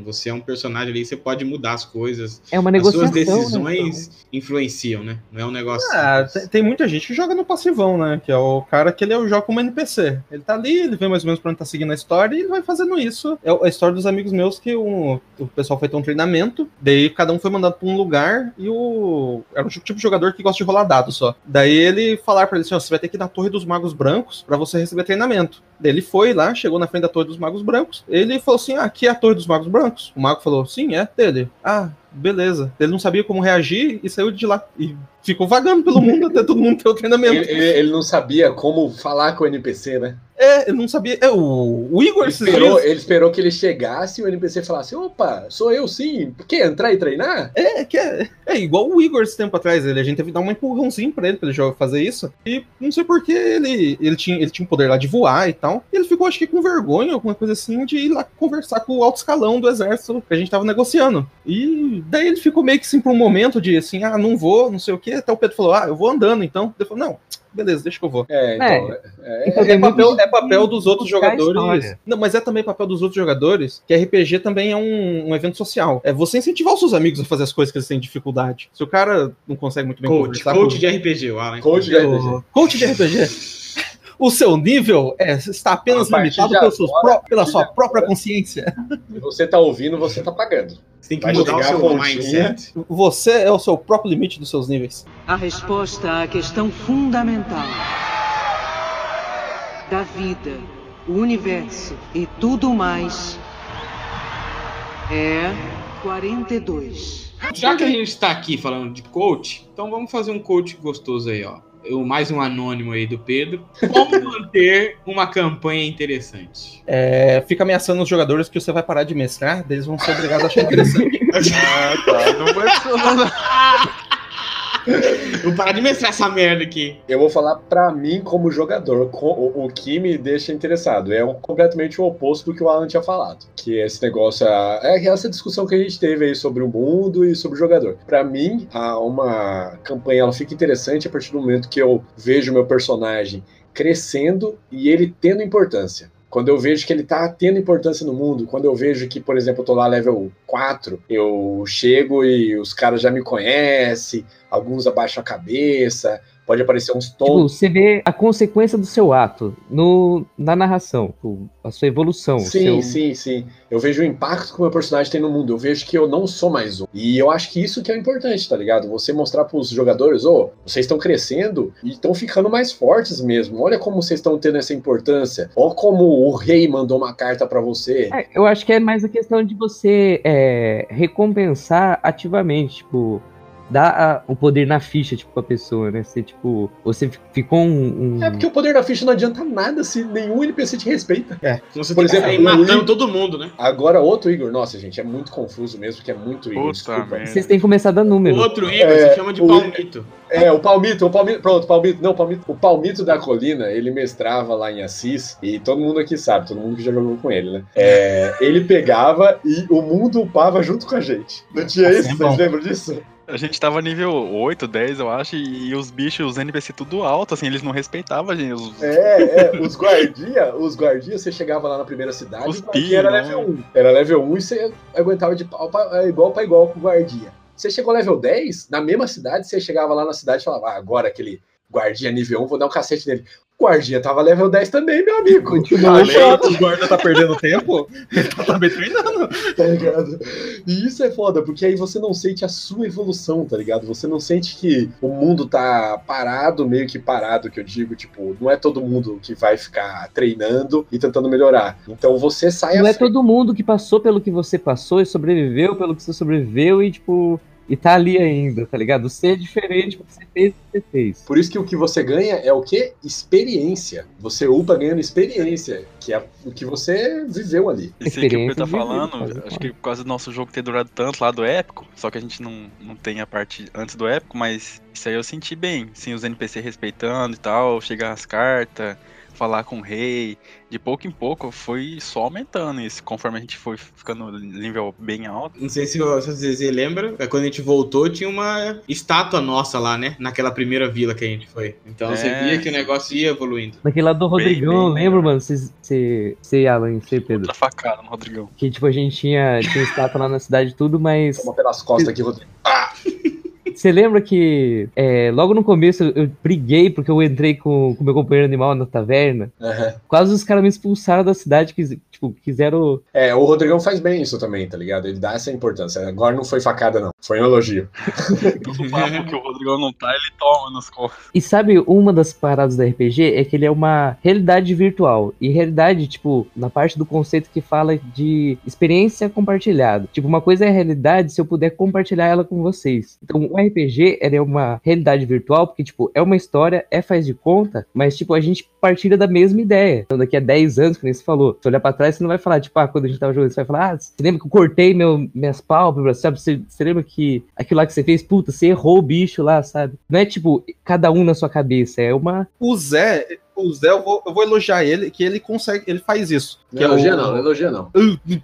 Você é um personagem ali, você pode mudar as coisas. É uma As negociação. suas né? decisões influenciam, né? Não é um negócio. Ah, tem, tem muita gente que joga no passivão, né? Que é o cara que ele é o joga como NPC. Ele tá ali, ele vê mais ou menos pra onde tá seguindo a história e ele vai fazendo isso. É a história dos amigos meus que o, o pessoal foi ter um treinamento, daí cada um foi mandado pra um lugar e o. Era o tipo de jogador que gosta de rolar dado só. Daí ele falar pra ele assim: você vai ter que ir na Torre dos Magos Brancos pra você receber treinamento. Daí ele foi lá, chegou na frente da Torre dos Magos Brancos. Ele falou assim: ah, aqui é a Torre dos Magos Brancos? O mago falou: sim, é dele. Ah, beleza. Ele não sabia como reagir e saiu de lá. E ficou vagando pelo mundo até todo mundo ter o treinamento. Ele, ele- ele não sabia como falar com o NPC, né? É, ele não sabia. É, o, o Igor Ele esperou, dias- ele esperou que ele chegasse e o NPC falasse: opa, sou eu sim. Quer entrar e treinar? É, que é, é igual o Igor esse tempo atrás. Ele, a gente teve que dar um empurrãozinho pra ele pra ele jogar- fazer isso. E não sei porquê ele, ele, tinha, ele tinha um poder lá de voar e tal. E ele ficou, acho que, com vergonha, alguma coisa assim, de ir lá conversar com o alto escalão do exército que a gente tava negociando. E daí ele ficou meio que assim por um momento de assim, ah, não vou, não sei o quê. Até o Pedro falou, ah, eu vou andando então. Ele falou, não, beleza, deixa que eu vou. É, então. É. é- Então, É, muito papel, é papel dos outros jogadores. Não, mas é também papel dos outros jogadores, que RPG também é um, um evento social. É você incentivar os seus amigos a fazer as coisas que eles têm dificuldade. Se o cara não consegue muito bem Coach, conversar coach com- de RPG, o Alan. Coach de RPG. Coach de RPG. <laughs> O seu nível é, está apenas limitado agora, pela sua de própria agora. consciência. Se você tá ouvindo, você tá pagando. Você tem que Vai mudar o seu mindset. Você é o seu próprio limite dos seus níveis. A resposta à questão fundamental da vida, o universo e tudo mais é 42. Já que a gente tá aqui falando de coach, então vamos fazer um coach gostoso aí, ó. Eu, mais um anônimo aí do Pedro. Como <laughs> manter uma campanha interessante? É, fica ameaçando os jogadores que você vai parar de mestrar, eles vão ser obrigados a achar interessante. <laughs> Ah, tá. Não vai <laughs> funcionar. <laughs> Vou parar de mestrar essa merda aqui. Eu vou falar pra mim como jogador, o, que me deixa interessado. É completamente o oposto do que o Alan tinha falado. Que esse negócio, é essa discussão que a gente teve aí sobre o mundo e sobre o jogador. Pra mim, uma campanha ela fica interessante a partir do momento que eu vejo meu personagem crescendo e ele tendo importância. Quando eu vejo que ele tá tendo importância no mundo, quando eu vejo que, por exemplo, eu tô lá level 4, eu chego e os caras já me conhecem, alguns abaixam a cabeça, pode aparecer uns Tipo, tons. você vê a consequência do seu ato no, na narração, tipo, a sua evolução. Sim, seu- sim, sim. Eu vejo o impacto que o meu personagem tem no mundo. Eu vejo que eu não sou mais um. E eu acho que isso que é importante, tá ligado? Você mostrar pros jogadores, ô, vocês estão crescendo e estão ficando mais fortes mesmo. Olha como vocês estão tendo essa importância. Olha como o rei mandou uma carta pra você. É, eu acho que é mais a questão de você é, recompensar ativamente, tipo, dar a- o poder na ficha, tipo, pra pessoa, né? Você, tipo, você fi- ficou um. um- É porque o poder da ficha não adianta nada se nenhum NPC te respeita. É. Você Por tem que exemplo, sair o matando Igor- todo mundo, né? Agora, outro Igor. Nossa, gente, é muito confuso mesmo, porque é muito Igor. Vocês têm que começar a dar número. Outro Igor É, se chama de o- palmito. É, o Palmito, o Palmito, pronto, o Palmito, não, o Palmito, o Palmito da Colina, ele mestrava lá em Assis, e todo mundo aqui sabe, todo mundo que já jogou com ele, né? É, ele pegava e o mundo upava junto com a gente. Não tinha isso? é Vocês lembram disso? A gente tava nível 8, 10, eu acho, e os bichos, os NPC tudo alto, assim, eles não respeitavam a gente. Os... É, é, os guardia, os guardia, você chegava lá na primeira cidade, Os pia, era né? level 1. Era level 1 e você aguentava de pau pra, é, igual pra igual com o guardia. Você chegou level 10, na mesma cidade, você chegava lá na cidade e falava, ah, agora aquele guardia nível 1, vou dar um cacete nele. O guardia tava level 10 também, meu amigo. Continua. o guarda tá perdendo tempo, <laughs> ele tá também treinando. tá ligado? E isso é foda, porque aí você não sente a sua evolução, tá ligado? Você não sente que o mundo tá parado, meio que parado, que eu digo, tipo, não é todo mundo que vai ficar treinando e tentando melhorar. Então você sai Não é frente. todo mundo que passou pelo que você passou e sobreviveu pelo que você sobreviveu e, tipo, e tá ali ainda, tá ligado? Você é diferente você fez o que você fez. Por isso que o que você ganha é o quê? Experiência. Você upa ganhando experiência, que é o que você viveu ali. Isso aí que o Pedro tá falando, acho que por causa do nosso jogo ter durado tanto lá do épico, só que a gente não, não tem a parte antes do épico, mas isso aí eu senti bem, sim, os NPC respeitando e tal, chegar as cartas, falar com o rei, de pouco em pouco foi só aumentando isso, conforme a gente foi ficando nível bem alto. Não sei se você lembra, é quando a gente voltou, tinha uma estátua nossa lá, né? Naquela primeira vila que a gente foi. Então você É. via que o negócio ia evoluindo. Naquele lado do Bem, Rodrigão, eu bem lembro, mano, você, você, você, Alan, você, Pedro, Outra facada no Rodrigão. que, tipo, a gente tinha, tinha estátua lá na cidade e tudo, mas Toma pelas costas aqui, Rodrigo. <laughs> Você lembra que é, logo no começo eu briguei porque eu entrei com o meu companheiro animal na taverna? Aham. Quase os caras me expulsaram da cidade, quis, tipo, quiseram. É, o Rodrigão faz bem isso também, tá ligado? Ele dá essa importância. Agora não foi facada, não. Foi um elogio. <laughs> Todo papo que o Rodrigão não tá, ele toma nos cofres. E sabe, uma das paradas da RPG é que ele é uma realidade virtual. E realidade, tipo, na parte do conceito que fala de experiência compartilhada. Tipo, uma coisa é a realidade se eu puder compartilhar ela com vocês. Então, o RPG ele é uma realidade virtual, porque, tipo, é uma história, é faz de conta, mas, tipo, a gente partilha da mesma ideia. Então, daqui a 10 anos, como você falou, se olhar pra trás, você não vai falar, tipo, ah, quando a gente tava jogando, você vai falar, ah, você lembra que eu cortei meu, minhas pálpebras, sabe? Você, você lembra que aquilo lá que você fez, puta, você errou o bicho lá, sabe? Não é, tipo, cada um na sua cabeça, é uma. O Zé, o Zé, eu vou, eu vou elogiar ele, que ele consegue, ele faz isso. Não que é elogia o- não, não elogia não.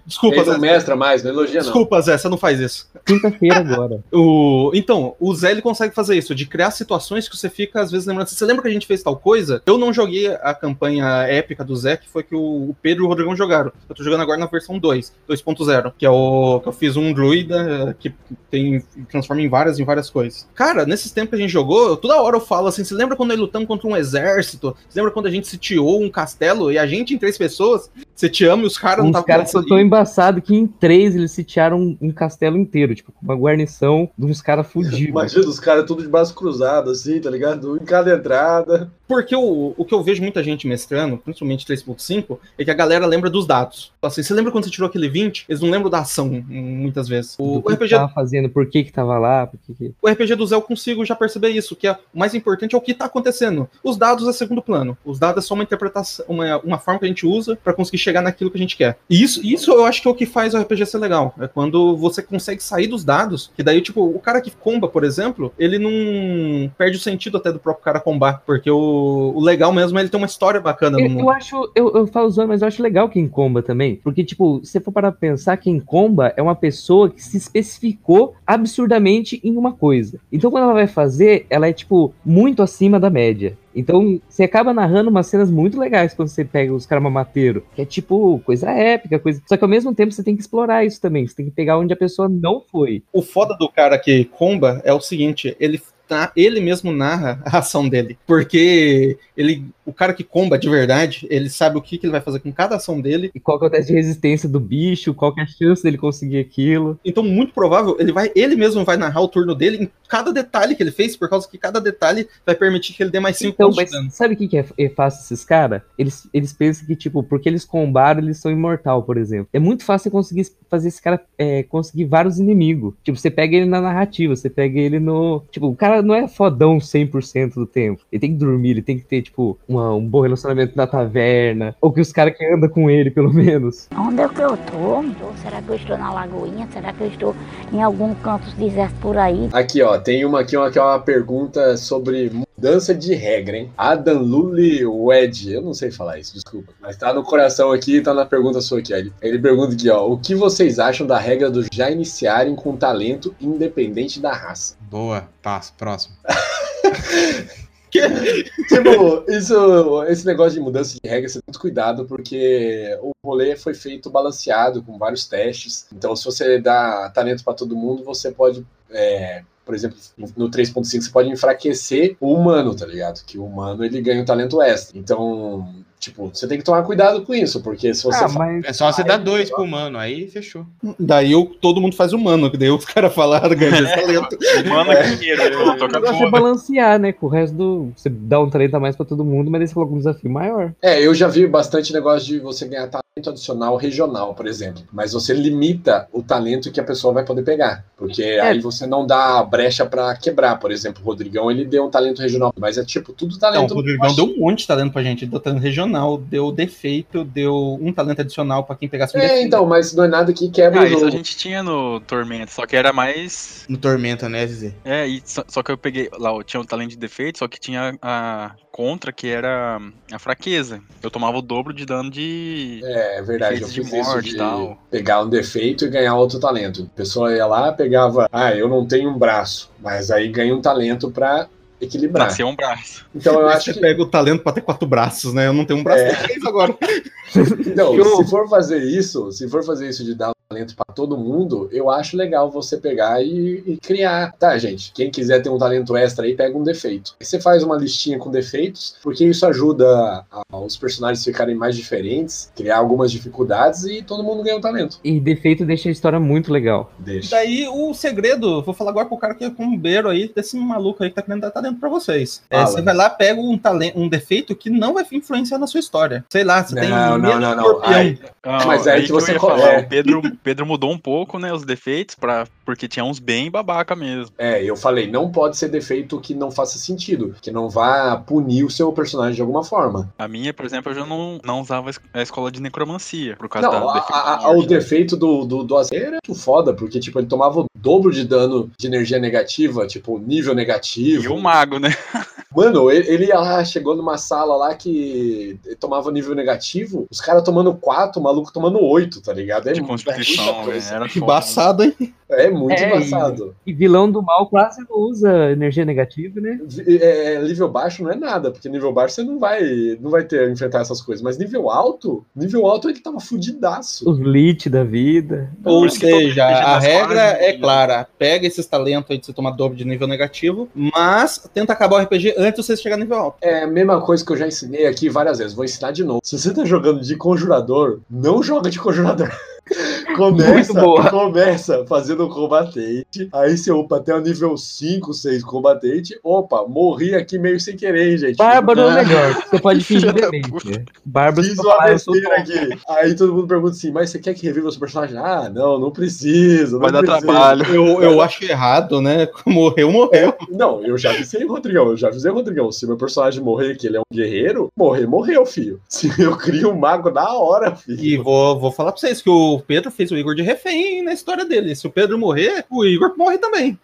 Desculpa, Ele Zé. não mestra mais, não elogia não. Desculpa, Zé, você não faz isso. Quinta-feira agora. <laughs> O... Então, o Zé ele consegue fazer isso, de criar situações que você fica, às vezes, lembrando. Você lembra que a gente fez tal coisa? Eu não joguei a campanha épica do Zé, que foi que o o Pedro e o Rodrigão jogaram. Eu tô jogando agora na versão 2, 2.0, que é o que eu fiz um druida que tem transforma em várias em várias coisas. Cara, nesses tempos que a gente jogou, toda hora eu falo assim: você lembra quando nós lutamos contra um exército? Lembra quando a gente sitiou um castelo e a gente em três pessoas? Você te ama e os caras não Uns estavam caras são tão embaçados que em três eles sitiaram um, um castelo inteiro, tipo, com uma guarnição de uns caras fudidos. Imagina os caras tudo de braço cruzado, assim, tá ligado? Um em cada entrada. Porque o, o que eu vejo muita gente mestrando, principalmente 3.5, é que a galera lembra dos dados. Assim, você lembra quando você tirou aquele 20? Eles não lembram da ação, muitas vezes. O, o que RPG, tava fazendo, por que que tava lá, por que que... o RPG do Zé eu consigo já perceber isso, que é, o mais importante é o que tá acontecendo. Os dados é segundo plano. Os dados é só uma interpretação, uma, uma forma que a gente usa pra conseguir chegar naquilo que a gente quer. E isso, isso eu acho que é o que faz o RPG ser legal. É quando você consegue sair dos dados, que daí, tipo, o cara que comba, por exemplo, ele não perde o sentido até do próprio cara combar, porque o, o legal mesmo é ele ter uma história bacana no Eu, mundo. eu acho, eu, eu falo zoando, mas eu acho legal quem comba também. Porque, tipo, se você for para pensar, quem comba é uma pessoa que se especificou absurdamente em uma coisa. Então, quando ela vai fazer, ela é, tipo, muito acima da média. Então, você acaba narrando umas cenas muito legais quando você pega os caras mamateiros. Que é tipo, coisa épica, coisa. Só que ao mesmo tempo você tem que explorar isso também. Você tem que pegar onde a pessoa não foi. O foda do cara que comba é o seguinte, ele tá, ele mesmo narra a ação dele, porque ele, o cara que comba de verdade, ele sabe o que, que ele vai fazer com cada ação dele. E qual que é o teste de resistência do bicho, qual que é a chance dele conseguir aquilo. Então, muito provável, ele vai, ele mesmo vai narrar o turno dele em cada detalhe que ele fez, por causa que cada detalhe vai permitir que ele dê mais 5 Então, pontos de dano. sabe o que, que é, é fácil esses caras? Eles, eles pensam que, tipo, porque eles combaram, eles são imortal, por exemplo. É muito fácil conseguir fazer esse cara é, conseguir vários inimigos. Tipo, você pega ele na narrativa, você pega ele no. Tipo, o cara não é fodão 100% do tempo. Ele tem que dormir, ele tem que ter, tipo, uma- um bom relacionamento na taverna. Ou que os caras que andam com ele, pelo menos. Onde é que eu tô? Será que eu estou na Lagoinha? Será que eu estou em algum canto deserto por aí? Aqui, ó, tem uma aqui, uma, que é uma pergunta sobre mudança de regra, hein? Adam Lully Wed, eu não sei falar isso, desculpa. Mas tá no coração aqui, tá na pergunta sua aqui. ó. Ele, ele pergunta aqui, ó, o que vocês acham da regra do já iniciarem com talento independente da raça? Boa, passo, próximo. <laughs> tipo, isso, esse negócio de mudança de regra, você tem muito cuidado, porque o rolê foi feito balanceado, com vários testes. Então, se você dá talento pra todo mundo, você pode. é, por exemplo, no 3.5 você pode enfraquecer o humano, tá ligado? Que o humano ele ganha um talento extra. Então, tipo, você tem que tomar cuidado com isso, porque se você. Ah, mas É só você dar dois pro humano, aí fechou. Daí eu- todo mundo faz humano, que daí os caras falaram, ganha esse talento. <laughs> Mano, É. que dinheiro, é foda. balancear, né? Com o resto do. Você dá um talento a mais pra todo mundo, mas aí você coloca um desafio maior. É, eu já vi bastante negócio de você ganhar talento adicional regional, por exemplo. Mas você limita o talento que a pessoa vai poder pegar. Porque aí você não dá brecha pra quebrar. Por exemplo, o Rodrigão, ele deu um talento regional. Mas é tipo, tudo Não, talento. o Rodrigão deu um monte de talento pra gente. Ele deu talento regional, deu defeito, deu um talento adicional pra quem pegasse um É, defeito. então, mas não é nada que quebra Ah, o isso a jogo. gente tinha no Tormenta, só que era mais. No Tormenta, né, Zezé? É, e só, só que eu peguei. Lá, eu tinha o talento de defeito, só que tinha a contra, que era a fraqueza. Eu tomava o dobro de dano de. É, é verdade, eu de fiz isso morte de e tal. pegar um defeito e ganhar outro talento. A pessoa ia lá, pegava, ah, eu não tenho um braço, mas aí ganha um talento pra equilibrar. Nasceu um braço. Então eu acho você que pega o talento pra ter quatro braços, né? Eu não tenho um braço, É. três agora. <laughs> Então, Eu- se for fazer isso, se for fazer isso de dar talento pra todo mundo, eu acho legal você pegar e, e criar. Tá, gente? Quem quiser ter um talento extra aí, pega um defeito. Aí você faz uma listinha com defeitos, porque isso ajuda a- os personagens ficarem mais diferentes, criar algumas dificuldades e todo mundo ganha um talento. E defeito deixa a história muito legal. Deixa. Daí o segredo, vou falar agora pro cara que é combeiro aí, desse maluco aí que tá querendo dar talento pra vocês. É, você vai lá, pega um talento, um defeito que não vai influenciar na sua história. Sei lá, você tem Não, não, medo não, de não. escorpião. Aí- Ah, Mas aí que eu você ia co- falar, é. o Pedro, Pedro mudou um pouco, né, os defeitos, pra, porque tinha uns bem babaca mesmo. É, eu falei, não pode ser defeito que não faça sentido, que não vá punir o seu personagem de alguma forma. A minha, por exemplo, eu já não, não usava a es- a escola de necromancia, por causa Não, da a- a- a- o defeito do, do, do Azer era muito foda, porque tipo, ele tomava o dobro de dano de energia negativa, tipo, nível negativo. E o mago, né? <laughs> Mano, ele, ele chegou numa sala lá que tomava nível negativo, os caras tomando 4, o maluco tomando 8, tá ligado? É De constituição, é velho, era embaçado, hein? É muito É, embaçado. E vilão do mal quase não usa energia negativa, né? É, é, nível baixo não é nada, porque nível baixo você não vai, não vai ter enfrentar essas coisas. Mas nível alto, nível alto ele tava fudidaço. Os lit da vida. Ou que todo seja, a regra é né? clara. Pega esses talentos aí de você tomar dobro de nível negativo, mas tenta acabar o RPG antes de você chegar no nível alto. É a mesma coisa que eu já ensinei aqui várias vezes. Vou ensinar de novo. Se você tá jogando de conjurador, não joga de conjurador. <laughs> Começa, começa fazendo o combatente, aí você upa até o nível 5, 6 combatente. Opa, morri aqui meio sem querer, gente. Bárbaro é o Ah, melhor. Você pode <laughs> fingir da demência. Bárbaro Fiz uma sou besteira aqui. Aí todo mundo pergunta assim, mas você quer que reviva o seu personagem? Ah, não, não precisa. não Vai dar precisa. trabalho. Eu, eu acho errado, né? <laughs> Morreu, morreu. Não, eu já avisei, Rodrigão. Eu já avisei, Rodrigão. Se meu personagem morrer, que ele é um guerreiro, morrer, morreu, filho. <laughs> Se eu crio um mago na hora, filho. E vou, vou falar pra vocês que o Pedro fez o Igor de refém na história dele. Se o Pedro morrer, o Igor morre também.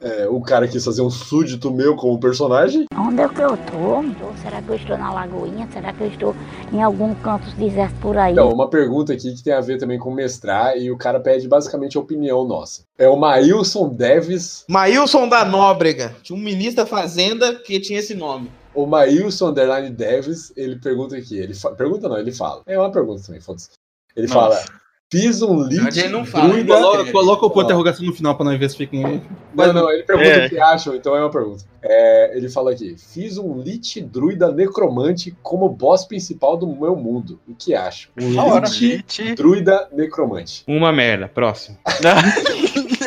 É, o cara quis fazer um súdito meu como personagem. Onde é que eu tô? Será que eu estou na Lagoinha? Será que eu estou em algum canto deserto por aí? Então, uma pergunta aqui que tem a ver também com mestrar, e o cara pede basicamente a opinião nossa. É o Maílson Deves, Maílson da Nóbrega. Tinha um ministro da Fazenda que tinha esse nome. o Maílson Underline Deves, ele pergunta aqui. Ele fa- Pergunta não, ele fala. É uma pergunta também, foda-se. Ele Nossa. fala: Fiz um lead ele não fala, druida. Coloca, coloca o ponto de interrogação no final pra não ver se fica em. Não, não, ele pergunta É. o que acham, então é uma pergunta. É, ele fala aqui: Fiz um Lich Druida Necromante como boss principal do meu mundo. O que acham? Um hora. Lich Elite. Druida Necromante. Uma merda. Próximo. <laughs>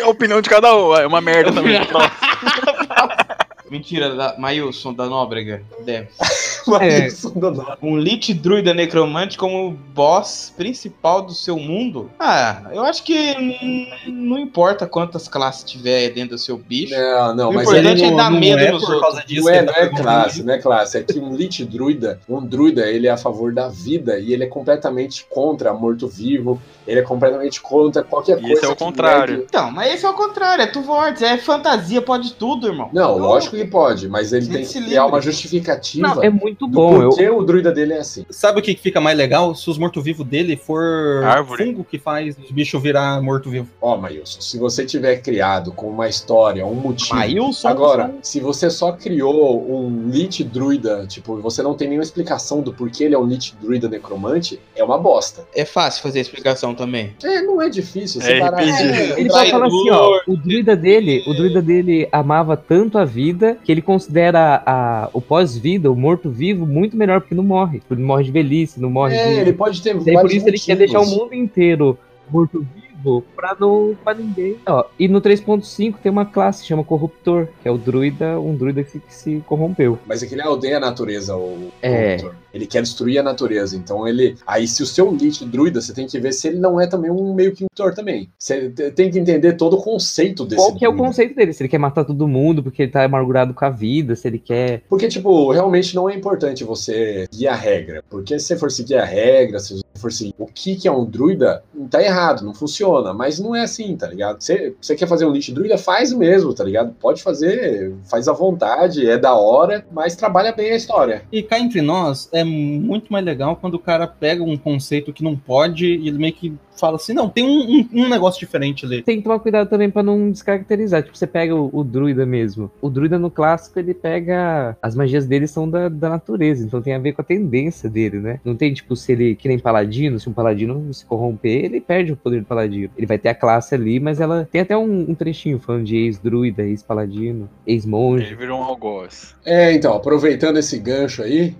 a opinião de cada um, é uma merda também. <laughs> Mentira, da Maílson da Nóbrega. Deve. Norte. Um Lich Druida Necromante como boss principal do seu mundo? Ah, eu acho que não importa quantas classes tiver dentro do seu bicho. Não, não, O mas importante ele é dar não medo é nos por outros. causa disso Não é, não tá é classe, não é classe. É que um Lich Druida, um druida, ele é a favor da vida e ele é completamente contra morto-vivo. Ele é completamente contra qualquer E coisa. esse é o que contrário. negue- Então, mas esse é o contrário, é tu Vortex, é fantasia, pode tudo, irmão. Não, lógico que pode, mas ele tem que criar livre. uma justificativa Não, é muito do bom. Eu, porquê o druida dele é assim. Sabe o que fica mais legal? Se os mortos-vivos dele for Árvore. fungo que faz os bichos virar morto-vivo. Ó, Maílson, se você tiver criado com uma história, um motivo. Maílson? Agora, se você só criou um Lich Druida, tipo, você não tem nenhuma explicação do porquê ele é um Lich Druida necromante, é uma bosta. É fácil fazer a explicação também. É, não é difícil. É parar-. É, Ele só fala assim, ó, o druida dele, o druida dele amava tanto a vida que ele considera a, o pós-vida, o morto-vivo, muito melhor porque não morre. Ele morre de velhice, não morre É, de. ele pode ter por isso ele quer deixar o motivos. mundo inteiro morto-vivo pra não pra ninguém. Ó, e no 3.5 tem uma classe que chama Corruptor, que é o druida, um druida que se, que se corrompeu. Mas é que ele odeia a natureza, o É. Corruptor. Ele quer destruir a natureza. Então ele. Aí, se o seu Lich druida, você tem que ver se ele não é também um meio que um também. Você te- tem que entender todo o conceito desse. Qual que é o druida. conceito dele? Se ele quer matar todo mundo porque ele tá amargurado com a vida, se ele quer. Porque, tipo, realmente não é importante você seguir a regra. Porque se você for seguir a regra, se for seguir o que, que é um druida, tá errado, não funciona. Mas não é assim, tá ligado? Você quer fazer um lich druida, faz mesmo, tá ligado? Pode fazer, faz à vontade, é da hora, mas trabalha bem a história. E cá entre nós, é muito mais legal quando o cara pega um conceito que não pode e ele meio que fala assim, não, tem um, um- um negócio diferente ali. Tem que tomar cuidado também pra não descaracterizar. Tipo, você pega o, o druida mesmo. O druida no clássico, ele pega. As magias dele são da, da natureza, então tem a ver com a tendência dele, né? Não tem, tipo, se ele. Que nem paladino, se um paladino se corromper, ele perde o poder do paladino. Ele vai ter a classe ali, mas ela tem até um, um trechinho falando de ex-druida, ex-paladino, ex-monge. Ele virou um algoz. É, então, aproveitando esse gancho aí.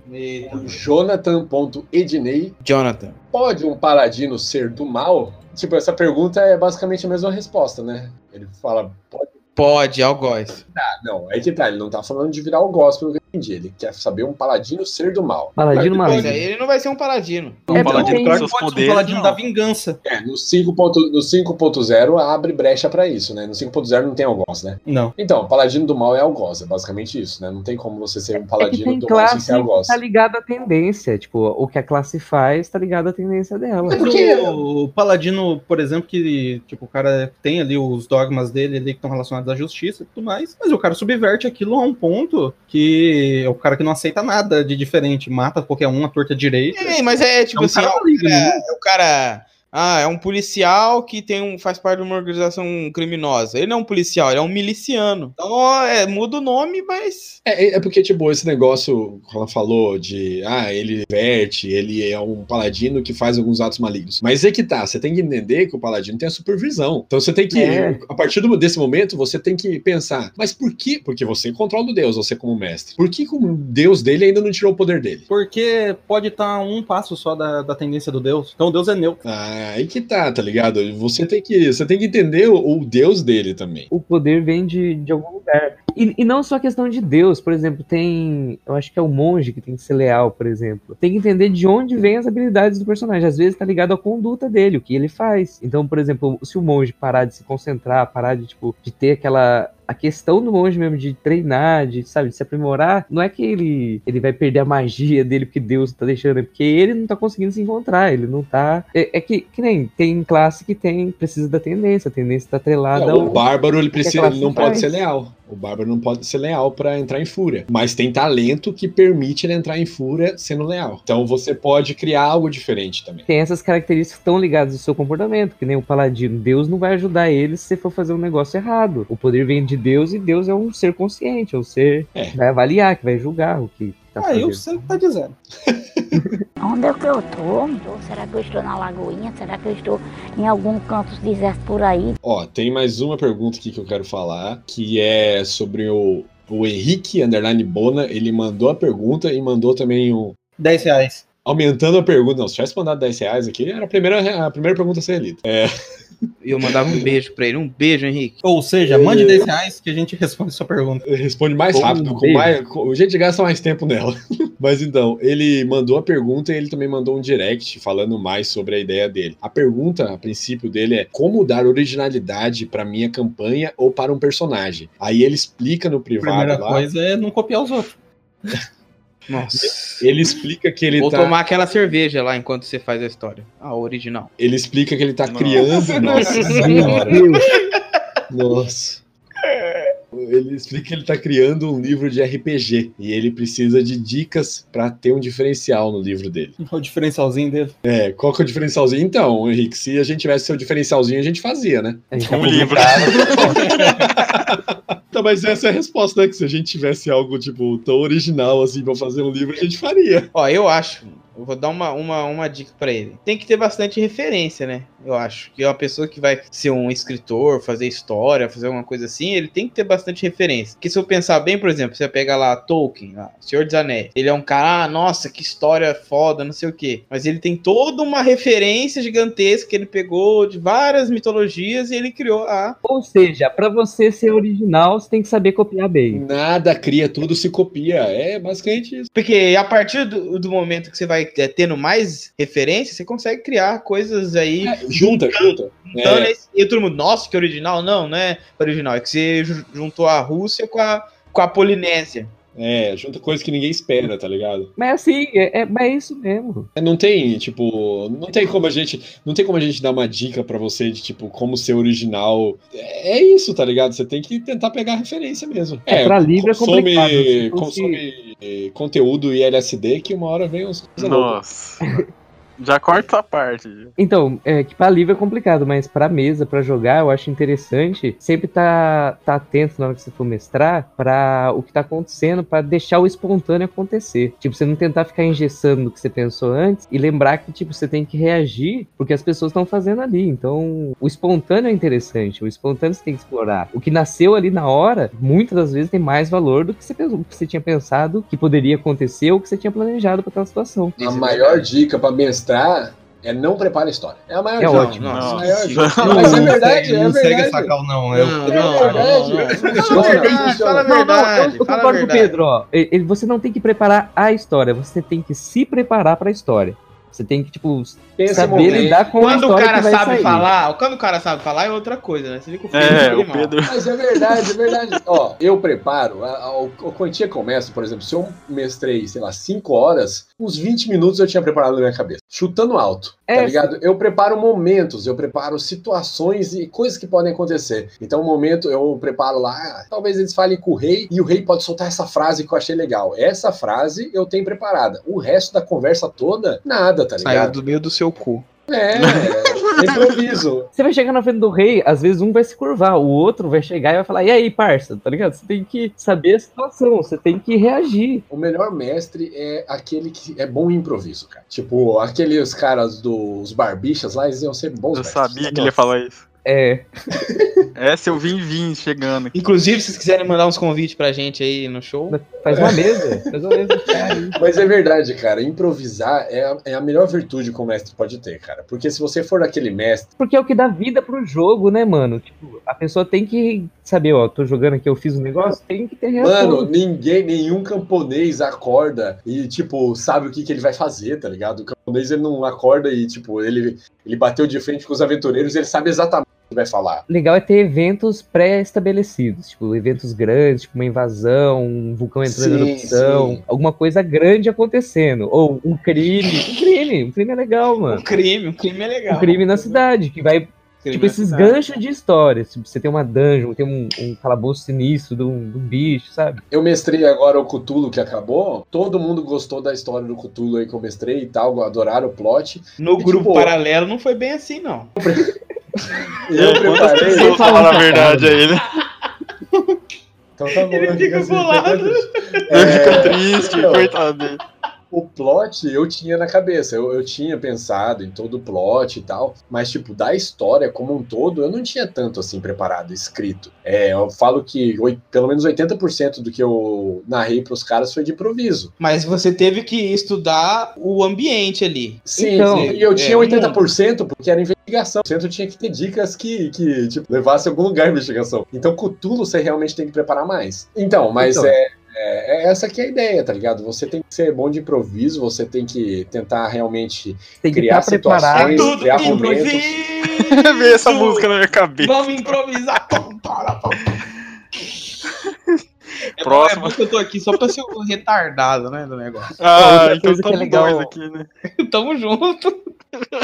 Jonathan.ednei, Jonathan. Pode um paladino ser do mal? Tipo, essa pergunta é basicamente a mesma resposta, né? Ele fala, pode Pode, algoz. Ah, não, aí que tá, ele não tá falando de virar o que eu entendi. Ele quer saber um paladino ser do mal. Paladino Mas Mas maligno. aí ele não vai ser um paladino. Um É, paladino tem- com seus que pode ser um poderes. paladino não. da vingança. É, no 5.0 no 5.0 abre brecha pra isso, né? No 5.0 não tem algoz, né? Não. Então, o paladino do mal é algoz, é basicamente isso, né? Não tem como você ser um É que paladino tem do mal sem classe ser algoz. que tá ligada à tendência. Tipo, o que a classe faz tá ligado à tendência dela. É porque- O, o paladino, por exemplo, que tipo, o cara tem ali os dogmas dele ali que estão relacionados à justiça e tudo mais, mas o cara subverte aquilo a um ponto que é o cara que não aceita nada de diferente, mata qualquer um, a torta direita. É, mas é tipo É um assim, cara o cara, né? o cara. Ah, é um policial que tem um, faz parte de uma organização criminosa. Ele não é um policial, ele é um miliciano. Então, ó, é, muda o nome, mas. É, é porque, tipo, esse negócio que ela falou de, ah, ele verte, ele é um paladino que faz alguns atos malignos. Mas é que tá, você tem que entender que o paladino tem a supervisão. Então você tem que, É. a partir do- desse momento, você tem que pensar, mas por que? Porque você controla o Deus, você como mestre. Por que o Deus dele ainda não tirou o poder dele? Porque pode estar um passo só da, da tendência do Deus. Então o Deus é neutro. Ah, aí que tá, tá ligado? Você tem que, você tem que entender o, o Deus dele também. o poder vem de, de algum lugar. E, e não só questão de Deus, por exemplo, tem. Eu acho que é o monge que tem que ser leal, por exemplo. Tem que entender de onde vêm as habilidades do personagem. Às vezes tá ligado à conduta dele, o que ele faz. Então, por exemplo, se o monge parar de se concentrar, parar de, tipo, de ter aquela. A questão do monge mesmo de treinar, de, sabe, de se aprimorar, não é que ele, ele vai perder a magia dele porque Deus tá deixando, é porque ele não tá conseguindo se encontrar, ele não tá. É, é que, que nem tem classe que tem, precisa da tendência, a tendência tá atrelada ao. o bárbaro ele precisa, ele não pode faz. ser leal. O bárbaro não pode ser leal pra entrar em fúria, mas tem talento que permite ele entrar em fúria sendo leal. Então você pode criar algo diferente também. tem essas características que estão ligadas ao seu comportamento, que nem o paladino. Deus não vai ajudar ele se você for fazer um negócio errado. O poder vem de Deus e Deus é um ser consciente, é um ser É. que vai avaliar, que vai julgar o que tá Aí fazendo. você tá dizendo. <laughs> Onde é que eu tô? Tô- Será que eu estou na Lagoinha? Será que eu estou em algum canto deserto por aí? Ó, tem mais uma pergunta aqui que eu quero falar, que é sobre o, o Henrique Underline Bona. Ele mandou a pergunta e mandou também o. 10 reais. Aumentando a pergunta. Não, se tivesse mandado 10 reais aqui, era a primeira, a primeira pergunta a ser lida. É, E eu mandava um beijo pra ele. Um beijo, Henrique. Ou seja, mande 10 reais que a gente responde sua pergunta. responde mais Ou um rápido, com beijo. mais, com- a gente gasta mais tempo nela. <laughs> Mas então, ele mandou a pergunta e ele também mandou um direct falando mais sobre a ideia dele. A pergunta, a princípio dele é como dar originalidade para minha campanha ou para um personagem. Aí ele explica no A privado primeira lá. coisa é não copiar os outros. <laughs> Nossa. Ele explica que ele Vou tá, tomar aquela cerveja lá enquanto você faz a história. A original. ele explica que ele tá Nossa. criando, nossa senhora. Nossa. Ele explica que ele tá criando um livro de RPG e ele precisa de dicas para ter um diferencial no livro dele. <laughs> O diferencialzinho dele. É, qual que é o diferencialzinho? Então, Henrique, se a gente tivesse seu diferencialzinho, a gente fazia, né? Gente Um livro. Então, <laughs> mas essa é a resposta, né? Que se a gente tivesse algo, tipo, tão original assim pra fazer um livro, a gente faria. Ó, eu acho. Eu vou dar uma, uma, uma dica pra ele. Tem que ter bastante referência, né? Eu acho. Que é uma pessoa que vai ser um escritor, fazer história, fazer alguma coisa assim, ele tem que ter bastante referência. Porque se eu pensar bem, por exemplo, você pega lá Tolkien, lá, Senhor dos Anéis. Ele é um cara, ah, nossa, que história foda, não sei o quê. Mas ele tem toda uma referência gigantesca que ele pegou de várias mitologias e ele criou a. Ou seja, pra você ser original, você tem que saber copiar bem. Nada cria, tudo se copia. É basicamente isso. Porque a partir do, do momento que você vai é, tendo mais referência, você consegue criar coisas aí. Junta, junta. Então, É, E todo mundo, nossa, que original. Não, não é original. É que você ju- juntou a Rússia com a, com a Polinésia. É, junta coisas que ninguém espera, tá ligado? Mas assim, é, é, mas é isso mesmo. Não tem, tipo, não tem como a gente, não tem como a gente dar uma dica pra você de tipo como ser original. É é isso, tá ligado? Você tem que tentar pegar a referência mesmo. É, pra livro é consome, complicado, se fosse- consome eh, conteúdo e LSD que uma hora vem uns. Nossa. Já corta essa parte. Então, é que pra livro é complicado, mas pra mesa, pra jogar, eu acho interessante sempre tá, tá atento na hora que você for mestrar pra o que tá acontecendo, pra deixar o espontâneo acontecer. Tipo, você não tentar ficar engessando no que você pensou antes e lembrar que, tipo, você tem que reagir porque as pessoas estão fazendo ali. Então, o espontâneo é interessante, o espontâneo você tem que explorar. O que nasceu ali na hora, muitas das vezes tem mais valor do que você, pensou, que você tinha pensado que poderia acontecer ou que você tinha planejado pra aquela situação. A maior dica pra mestrar é não prepare a história. É a maior É ótimo. A Nossa. maior dica. Mas é verdade, é não segue verdade. essa cal, não. Não, Eu, não, É não, verdade. não, não. Funciona, Fala a verdade, fala a Não, não, verdade. eu, a concordo com o verdade. Pedro, ó. Você não tem que preparar a história, você tem que se preparar pra história. Você tem que, tipo, Tem saber momento. lidar com a Quando o história cara que vai sabe sair. falar, quando o cara sabe falar é outra coisa, né? Você vê que o filho É, o Pedro. Mas é verdade, é verdade. <laughs> Ó, eu preparo, a, a, o- a quantia começa, por exemplo, se eu mestrei, sei lá, 5 horas, uns 20 minutos eu tinha preparado na minha cabeça. Chutando alto, tá É, ligado? Eu preparo momentos, eu preparo situações e coisas que podem acontecer. Então, um momento eu preparo lá, ah, talvez eles falem com o rei e o rei pode soltar essa frase que eu achei legal. Essa frase eu tenho preparada. O resto da conversa toda, nada, tá Saiu ligado? do meio do seu cu. É, é <laughs> improviso. Você vai chegar na frente do rei, às vezes um vai se curvar, o outro vai chegar e vai falar, e aí, parça, tá ligado? Você tem que saber a situação, você tem que reagir. O melhor mestre é aquele que é bom em improviso, cara. Tipo, aqueles caras dos barbichas lá, eles iam ser bons Eu mestres. sabia que ele ia falar isso. É. Essa eu vim vim chegando. aqui. Inclusive, se vocês quiserem mandar uns convites pra gente aí no show. Faz uma mesa, faz uma mesa. Mas é verdade, cara. Improvisar é a, é a melhor virtude que o mestre pode ter, cara. Porque se você for aquele mestre. Porque é o que dá vida pro jogo, né, mano? Tipo, a pessoa tem que saber, ó, tô jogando aqui, eu fiz um negócio, tem que ter reação. Mano, ninguém, nenhum camponês acorda e, tipo, sabe o que, que ele vai fazer, tá ligado? O camponês ele não acorda e, tipo, ele, ele bateu de frente com os aventureiros, ele sabe exatamente vai falar. legal é ter eventos pré-estabelecidos, tipo, eventos grandes, tipo uma invasão, um vulcão entrando em Sim, erupção, sim. alguma coisa grande acontecendo, ou um crime, um crime, um crime é legal, mano. Um crime, um crime é legal. Um crime na cidade, que vai, tipo, esses ganchos de história, tipo, você tem uma dungeon, tem um, um calabouço sinistro de um, de um bicho, sabe? Eu mestrei agora o Cthulhu que acabou. Todo mundo gostou da história do Cthulhu aí que eu mestrei e tal, adoraram o plot. No E, grupo tipo, paralelo não foi bem assim, não. Eu Quantas preparei. pessoas falam a verdade aí, né? Então tá bom, Ele fica bolado. Ele fica triste, não. coitado dele. O plot eu tinha na cabeça, eu, eu tinha pensado em todo o plot e tal, mas, tipo, da história como um todo, eu não tinha tanto assim preparado, escrito. É, eu falo que oi- pelo menos 80% do que eu narrei pros caras foi de improviso. Mas você teve que estudar o ambiente ali. Sim, Então, e eu tinha é, 80% porque era investigação. Eu tinha que ter dicas que, que tipo, levasse a algum lugar a investigação. Então, com tudo, você realmente tem que preparar mais. Então, mas Então. É, é, é essa que é a ideia, tá ligado? Você tem que ser bom de improviso, você tem que tentar realmente Tem que criar preparado. situações, Tudo criar momentos. <laughs> Veio essa música na minha cabeça. Vamos improvisar. É bom, <laughs> Próximo. é bom que eu tô aqui só pra ser o retardado, né, do negócio. Ah, Outra então coisa que é estamos legal- dois aqui, né? <laughs> Tamo junto.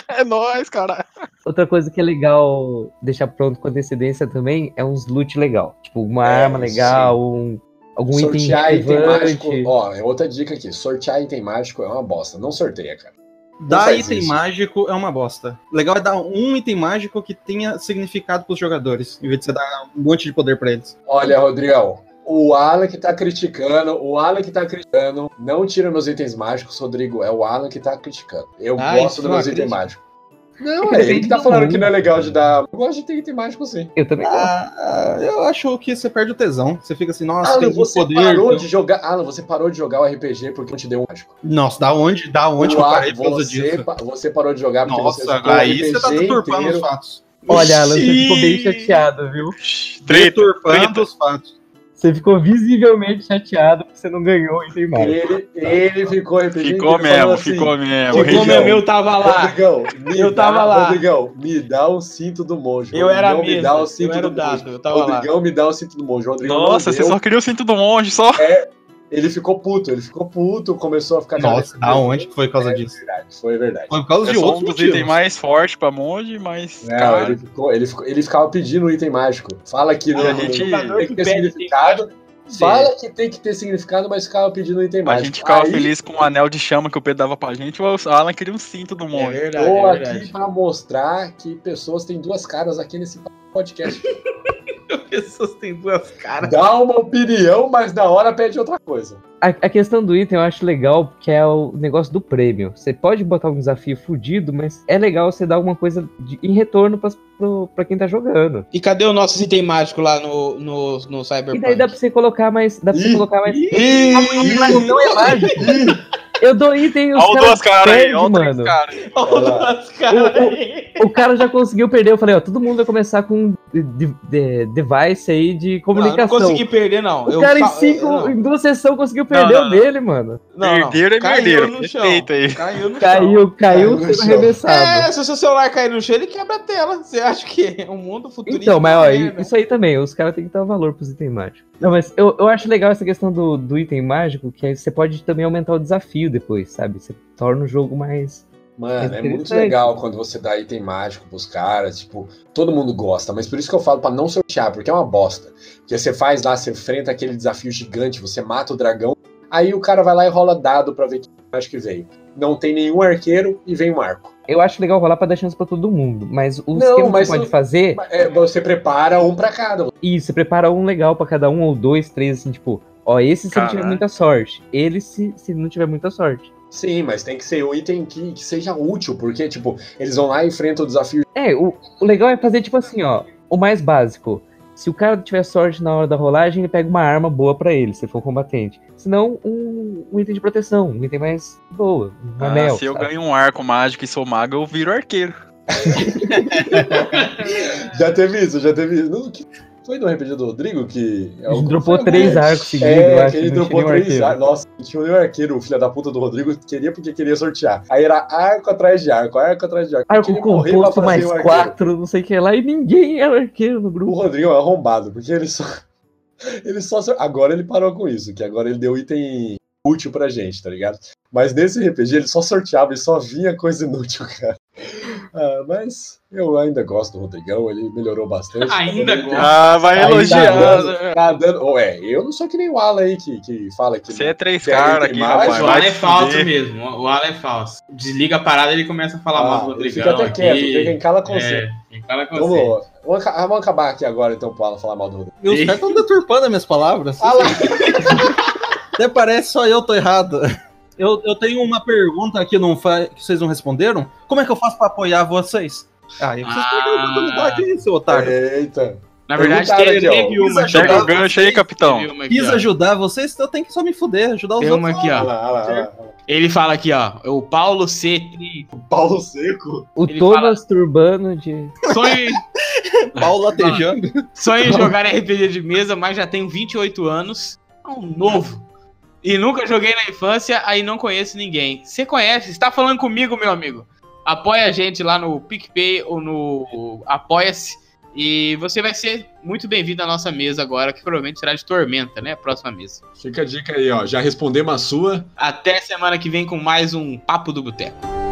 É nóis, cara. Outra coisa que é legal deixar pronto com antecedência também é uns loot legal. Tipo, uma É, arma legal, um, algum Sortear item item mágico. Ó, é outra dica aqui. Sortear item mágico é uma bosta. Não sorteia, cara. Dar item isso. mágico é uma bosta. Legal é dar um item mágico que tenha significado pros jogadores, em vez de você dar um monte de poder pra eles. Olha, Rodrigão, o Alan que tá criticando, o Alan que tá criticando, não tira meus itens mágicos, Rodrigo, é o Alan que tá criticando. Eu Ah, gosto dos meus itens mágicos. Não, é ele que tá falando que não é legal de dar. Eu gosto de ter item mágico sim. Eu também gosto. Ah, ah, eu acho que você perde o tesão. Você fica assim, nossa, tem Alan, um você poder. parou então- de jogar. Alan, você parou de jogar o RPG porque não te deu um mágico. Nossa, da onde, da onde que eu O Alan, parei por causa você, disso? pa- você parou de jogar porque você Nossa, o aí você tá deturpando inteiro. os fatos. Olha, Alan, você ficou bem chateado, viu? Treta, Deturpando treta. os fatos. Você ficou visivelmente chateado porque você não ganhou item mágico. Ele, ele ficou RPG Ficou mesmo, assim, ficou mesmo. Ficou meu, eu tava lá. Rodrigão, me Eu tava dá, lá. Rodrigão, me dá o cinto do monge. Eu era Rodrigão, me dá o cinto Eu era o dado. monge. Eu tava lá. Rodrigão, me dá o cinto do monge. Rodrigão Nossa, você só queria o cinto do monge, só. Ele ficou puto, ele ficou puto, começou a ficar Nossa, da onde que foi por causa É disso? verdade, foi verdade. Foi por causa É de só um dos itens mais fortes pra monge, mas. Não, cara, ele, ficou, ele, ficou, ele ficava pedindo o item mágico. Fala que não, a gente- tem que ter significado. Fala que tem que ter significado, mas ficava pedindo o item a mágico. gente ficava Aí, feliz com o anel de chama que o Pedro dava pra gente, o Alan queria um cinto do É monge. verdade, Tô é aqui pra mostrar que pessoas têm duas caras aqui nesse podcast. <laughs> <laughs> Pessoas têm duas caras. Dá uma opinião, mas na hora pede outra coisa. A, a questão do item eu acho legal, porque é o negócio do prêmio. Você pode botar um desafio fudido, mas é legal você dar alguma coisa de- em retorno pra, pro- pra quem tá jogando. E cadê o nosso item mágico lá no, no, no E Cyberpunk? daí dá pra você colocar mais. Dá pra você colocar mais. Ih, <laughs> Mas não é mágico. Eu dou item e os Olha o caras duas caras aí, olha o caras. Olha as caras aí. O cara já conseguiu perder. Eu falei, ó, todo mundo vai começar com de- de- device aí de Não, eu comunicação. não consegui perder, não. o Eu cara em, cinco, não. em duas sessões conseguiu perder não, o dele, mano. Não, não. É Caiu merdeiro. no chão. Respeita aí. Caiu no chão. Caiu, caiu Caiu no sendo chão. arremessado. É, se o seu celular cair no chão, ele quebra a tela. Você acha que o mundo futurista... Então, mas ó, é isso aí também, os caras têm que dar valor pros itens mágicos. Não, mas eu, eu acho legal essa questão do, do item mágico, que aí você pode também aumentar o desafio depois, sabe? Você torna o jogo mais. Mano, é muito legal quando você dá item mágico pros caras, tipo, todo mundo gosta, mas por isso que eu falo pra não sortear, porque é uma bosta. Porque você faz lá, você enfrenta aquele desafio gigante, você mata o dragão, aí o cara vai lá e rola dado pra ver que mágico que veio. Não tem nenhum arqueiro e vem um arco. Eu acho legal rolar pra dar chance pra todo mundo, mas o Não, esquema mas que você pode eu- fazer, É, você prepara um pra cada. e você prepara um legal pra cada um, ou dois, três, assim, tipo, ó, esse se ele tiver muita sorte, ele se, se não tiver muita sorte. Sim, mas tem que ser um item que, que seja útil, porque, tipo, eles vão lá e enfrentam o desafio. É, o, o legal é fazer tipo assim, ó, o mais básico. Se o cara tiver sorte na hora da rolagem, ele pega uma arma boa pra ele, se for combatente. Se não, um, um item de proteção, um item mais boa, um Ah, anel. se eu sabe? ganho um arco mágico e sou mago, eu viro arqueiro. <laughs> Já teve isso, já teve isso. Foi no RPG do Rodrigo que. é Ele o- dropou três arcos seguidos, É, acho. ele dropou três arcos. Nossa, não tinha nenhum arqueiro, o filho da puta do Rodrigo queria porque queria sortear. Aí era arco atrás de arco, arco atrás de arco. Arco composto mais um quatro, não sei o que lá, e ninguém era arqueiro no O grupo. Rodrigo é arrombado, porque ele só. <laughs> Ele só. Agora ele parou com isso, que agora ele deu item útil pra gente, tá ligado? Mas nesse RPG ele só sorteava e só vinha coisa inútil, <laughs> cara. Ah, mas eu ainda gosto do Rodrigão, ele melhorou bastante. Ainda gosto. Ah, vai Aí elogiar. Tá dando, tá dando- Ô, é, eu não sou que nem o Alan aí que, que fala que. Você é três caras aqui, mais, rapaz. o Alan é falso mesmo. O Alan é falso. Desliga a parada e ele começa a falar mal do Ah, Rodrigão. fica até aqui. quieto, porque quem cala consegue. É, cala consegue. Vamos, vamos, aca- vamos acabar aqui agora então pro Alan falar mal do Rodrigo. E os caras estão deturpando as minhas palavras. Alan, Até parece só eu tô errado. Eu, eu tenho uma pergunta que, não fa... que vocês não responderam. Como é que eu faço pra apoiar vocês? Ah, e vocês Ah. a oportunidade aí, seu otário. eita. Na verdade, teve, aqui, ó. teve uma aqui. Pega o gancho aí, capitão. Quis ajudar vocês, então eu tenho que só me fuder, ajudar os Tem outros. uma aqui, ó. lá, lá, lá. Ele fala aqui, ó. O Paulo C. Tri- Paulo Seco. O Ele Thomas Turbano de. Sonho, <laughs> Paulo latejando. sonho em jogar RPG de mesa, mas já tenho 28 anos. É um novo. E nunca joguei na infância, aí não conheço ninguém. Você conhece? Está falando comigo, meu amigo. Apoia a gente lá no PicPay ou no Apoia-se. E você vai ser muito bem-vindo à nossa mesa agora, que provavelmente será de Tormenta, né? A próxima mesa. Fica a dica aí, ó. Já respondemos a sua. Até semana que vem com mais um Papo do Boteco.